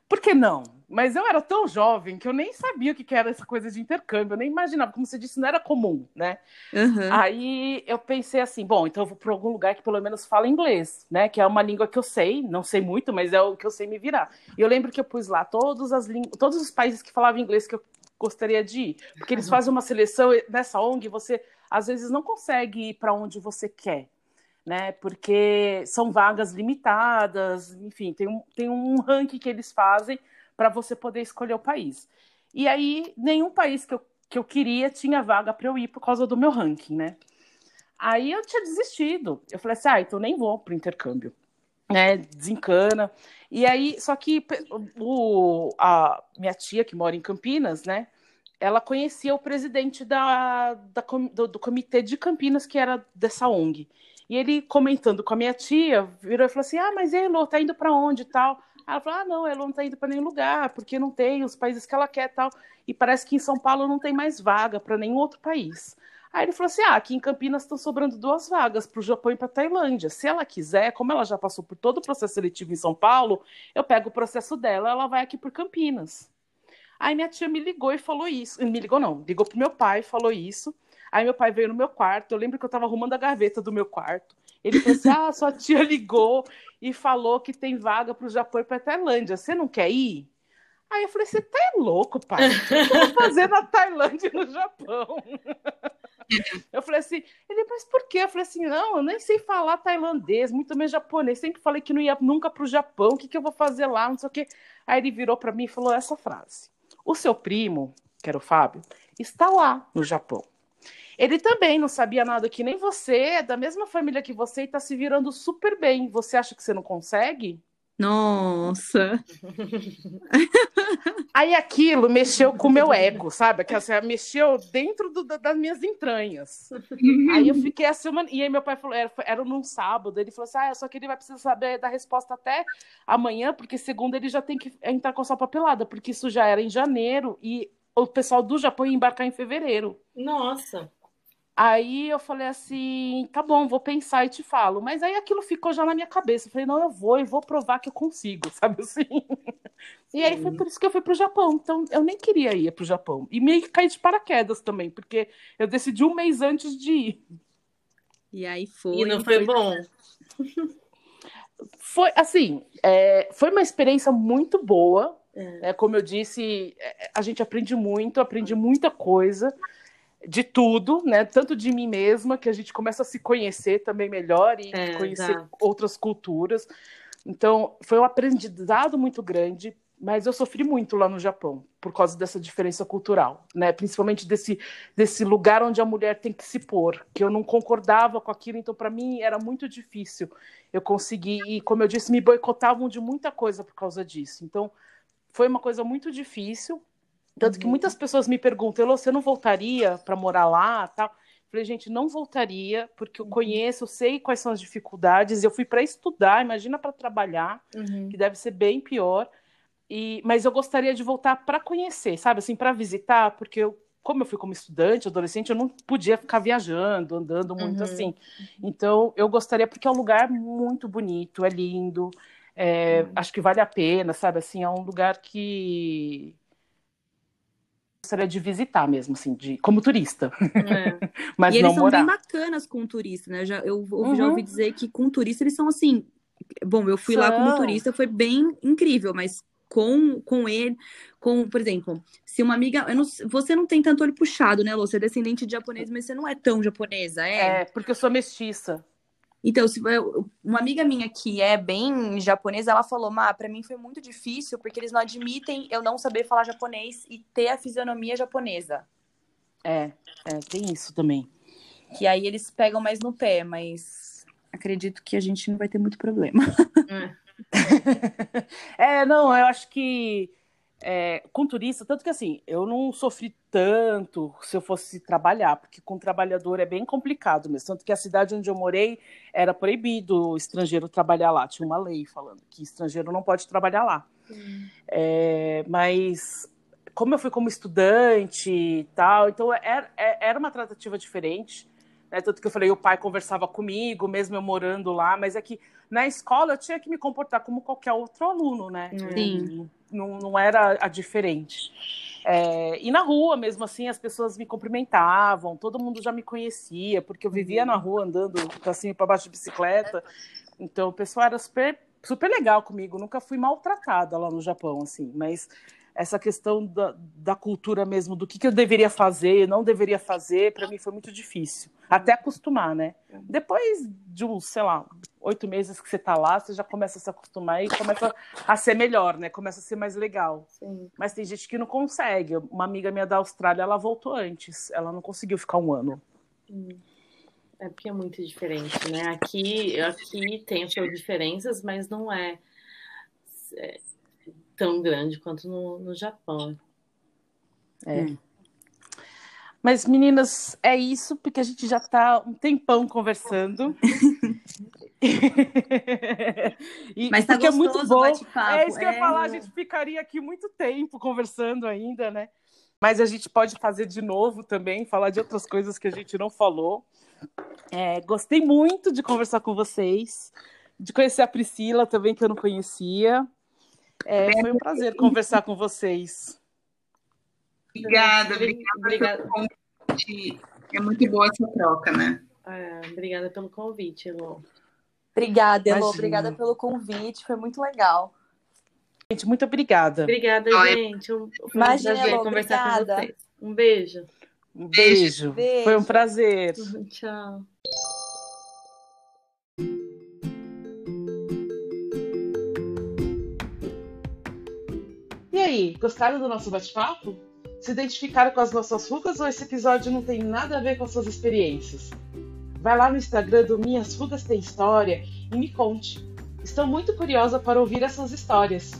Por que não? Mas eu era tão jovem que eu nem sabia o que era essa coisa de intercâmbio, eu nem imaginava, como você disse, não era comum, né? Uhum. Aí eu pensei assim, bom, então eu vou para algum lugar que pelo menos fala inglês, né? Que é uma língua que eu sei, não sei muito, mas é o que eu sei me virar. E eu lembro que eu pus lá todos, as todos os países que falavam inglês que eu gostaria de ir, porque eles fazem uma seleção nessa ONG, você às vezes não consegue ir para onde você quer né? Porque são vagas limitadas, enfim, tem um, tem um ranking que eles fazem para você poder escolher o país. E aí, nenhum país que eu, que eu queria tinha vaga para eu ir por causa do meu ranking, né? Aí eu tinha desistido. Eu falei assim, ah, então nem vou para o intercâmbio. Né, desencana. E aí, só que o, a minha tia, que mora em Campinas, né? Ela conhecia o presidente da, da do, do comitê de Campinas, que era dessa ONG. E ele comentando com a minha tia, virou e falou assim: Ah, mas Elo, tá indo para onde e tal? Ela falou: Ah, não, Elo não tá indo para nenhum lugar, porque não tem os países que ela quer tal. E parece que em São Paulo não tem mais vaga para nenhum outro país. Aí ele falou assim: Ah, aqui em Campinas estão sobrando duas vagas para o Japão e para Tailândia. Se ela quiser, como ela já passou por todo o processo seletivo em São Paulo, eu pego o processo dela, ela vai aqui por Campinas. Aí minha tia me ligou e falou isso. Me ligou, não, ligou pro meu pai falou isso. Aí meu pai veio no meu quarto, eu lembro que eu estava arrumando a gaveta do meu quarto. Ele falou assim: ah, sua tia ligou e falou que tem vaga para o Japão e para a Tailândia. Você não quer ir? Aí eu falei: você tá louco, pai? O que eu vou fazer na Tailândia e no Japão? Eu falei assim, ele, mas por quê? Eu falei assim, não, eu nem sei falar tailandês, muito menos japonês. Sempre falei que não ia nunca para o Japão, o que, que eu vou fazer lá, não sei o quê. Aí ele virou para mim e falou essa frase: O seu primo, que era o Fábio, está lá no Japão. Ele também não sabia nada que nem você, é da mesma família que você e está se virando super bem. Você acha que você não consegue? Nossa! Aí aquilo mexeu com o meu ego, sabe? Que assim, mexeu dentro do, das minhas entranhas. Aí eu fiquei assim, uma... e aí meu pai falou, era, era num sábado, ele falou assim: ah, só que ele vai precisar saber da resposta até amanhã, porque segundo ele já tem que entrar com a sua papelada, porque isso já era em janeiro e o pessoal do Japão ia embarcar em fevereiro. Nossa! Aí eu falei assim, tá bom, vou pensar e te falo. Mas aí aquilo ficou já na minha cabeça. Eu falei, não, eu vou e vou provar que eu consigo, sabe assim? E aí foi por isso que eu fui pro Japão. Então eu nem queria ir pro Japão. E meio que caí de paraquedas também, porque eu decidi um mês antes de ir. E aí foi. E não foi, foi... bom. Foi assim, é, foi uma experiência muito boa. É. É, como eu disse, é, a gente aprende muito, aprende muita coisa de tudo, né? Tanto de mim mesma, que a gente começa a se conhecer também melhor e é, conhecer exato. outras culturas. Então, foi um aprendizado muito grande, mas eu sofri muito lá no Japão por causa dessa diferença cultural, né? Principalmente desse desse lugar onde a mulher tem que se pôr, que eu não concordava com aquilo, então para mim era muito difícil. Eu consegui e como eu disse, me boicotavam de muita coisa por causa disso. Então, foi uma coisa muito difícil, tanto que uhum. muitas pessoas me perguntam, você não voltaria para morar lá, tal? Falei, gente, não voltaria, porque eu uhum. conheço, eu sei quais são as dificuldades. Eu fui para estudar, imagina para trabalhar, uhum. que deve ser bem pior. E, mas eu gostaria de voltar para conhecer, sabe, assim, para visitar, porque eu, como eu fui como estudante, adolescente, eu não podia ficar viajando, andando muito uhum. assim. Então, eu gostaria, porque é um lugar muito bonito, é lindo, é, uhum. acho que vale a pena, sabe, assim, é um lugar que gostaria de visitar mesmo, assim, de, como turista. É. Mas e eles são morar. bem bacanas com turista, né? Já, eu, eu uhum. já ouvi dizer que com turista eles são assim. Bom, eu fui são. lá como turista, foi bem incrível, mas com, com ele, com, por exemplo, se uma amiga. Não, você não tem tanto olho puxado, né, Lô? Você é descendente de japonês, mas você não é tão japonesa, é? É, porque eu sou mestiça. Então, se uma amiga minha que é bem japonesa, ela falou: "Má, para mim foi muito difícil porque eles não admitem eu não saber falar japonês e ter a fisionomia japonesa". É, é, tem isso também. Que aí eles pegam mais no pé, mas acredito que a gente não vai ter muito problema. É, é não, eu acho que é, com turista, tanto que assim, eu não sofri tanto se eu fosse trabalhar, porque com trabalhador é bem complicado mesmo. Tanto que a cidade onde eu morei era proibido o estrangeiro trabalhar lá, tinha uma lei falando que estrangeiro não pode trabalhar lá. Hum. É, mas como eu fui como estudante e tal, então era, era uma tratativa diferente. Né? Tanto que eu falei, o pai conversava comigo, mesmo eu morando lá, mas é que na escola eu tinha que me comportar como qualquer outro aluno, né? Sim não, não era a diferente. É, e na rua, mesmo assim, as pessoas me cumprimentavam, todo mundo já me conhecia, porque eu vivia na rua andando para cima e para baixo de bicicleta. Então, o pessoal era super, super legal comigo, nunca fui maltratada lá no Japão, assim, mas essa questão da, da cultura mesmo, do que, que eu deveria fazer, não deveria fazer, para mim foi muito difícil. Até acostumar, né? Depois de uns, sei lá, oito meses que você tá lá, você já começa a se acostumar e começa a ser melhor, né? Começa a ser mais legal. Sim. Mas tem gente que não consegue. Uma amiga minha da Austrália, ela voltou antes. Ela não conseguiu ficar um ano. Hum. É porque é muito diferente, né? Aqui, aqui tem as suas diferenças, mas não é tão grande quanto no, no Japão. É. Hum. Mas, meninas, é isso, porque a gente já está um tempão conversando. e, Mas tá gostoso é muito bom. É isso que é... eu ia falar, a gente ficaria aqui muito tempo conversando ainda, né? Mas a gente pode fazer de novo também, falar de outras coisas que a gente não falou. É, gostei muito de conversar com vocês, de conhecer a Priscila também, que eu não conhecia. É, foi um prazer conversar com vocês. Obrigada, obrigada, pelo convite. É muito boa essa troca, né? É, obrigada pelo convite, Elô. Obrigada, Elô. Obrigada pelo convite, foi muito legal. Gente, muito obrigada. Obrigada, gente. Um, Imagina, Elô, conversar obrigada. com vocês. Um beijo. Um beijo. beijo. Foi um prazer. Tchau. Gostaram do nosso bate-papo? Se identificaram com as nossas rugas ou esse episódio não tem nada a ver com as suas experiências? Vai lá no Instagram do Minhas Rugas Tem História e me conte. Estou muito curiosa para ouvir essas histórias.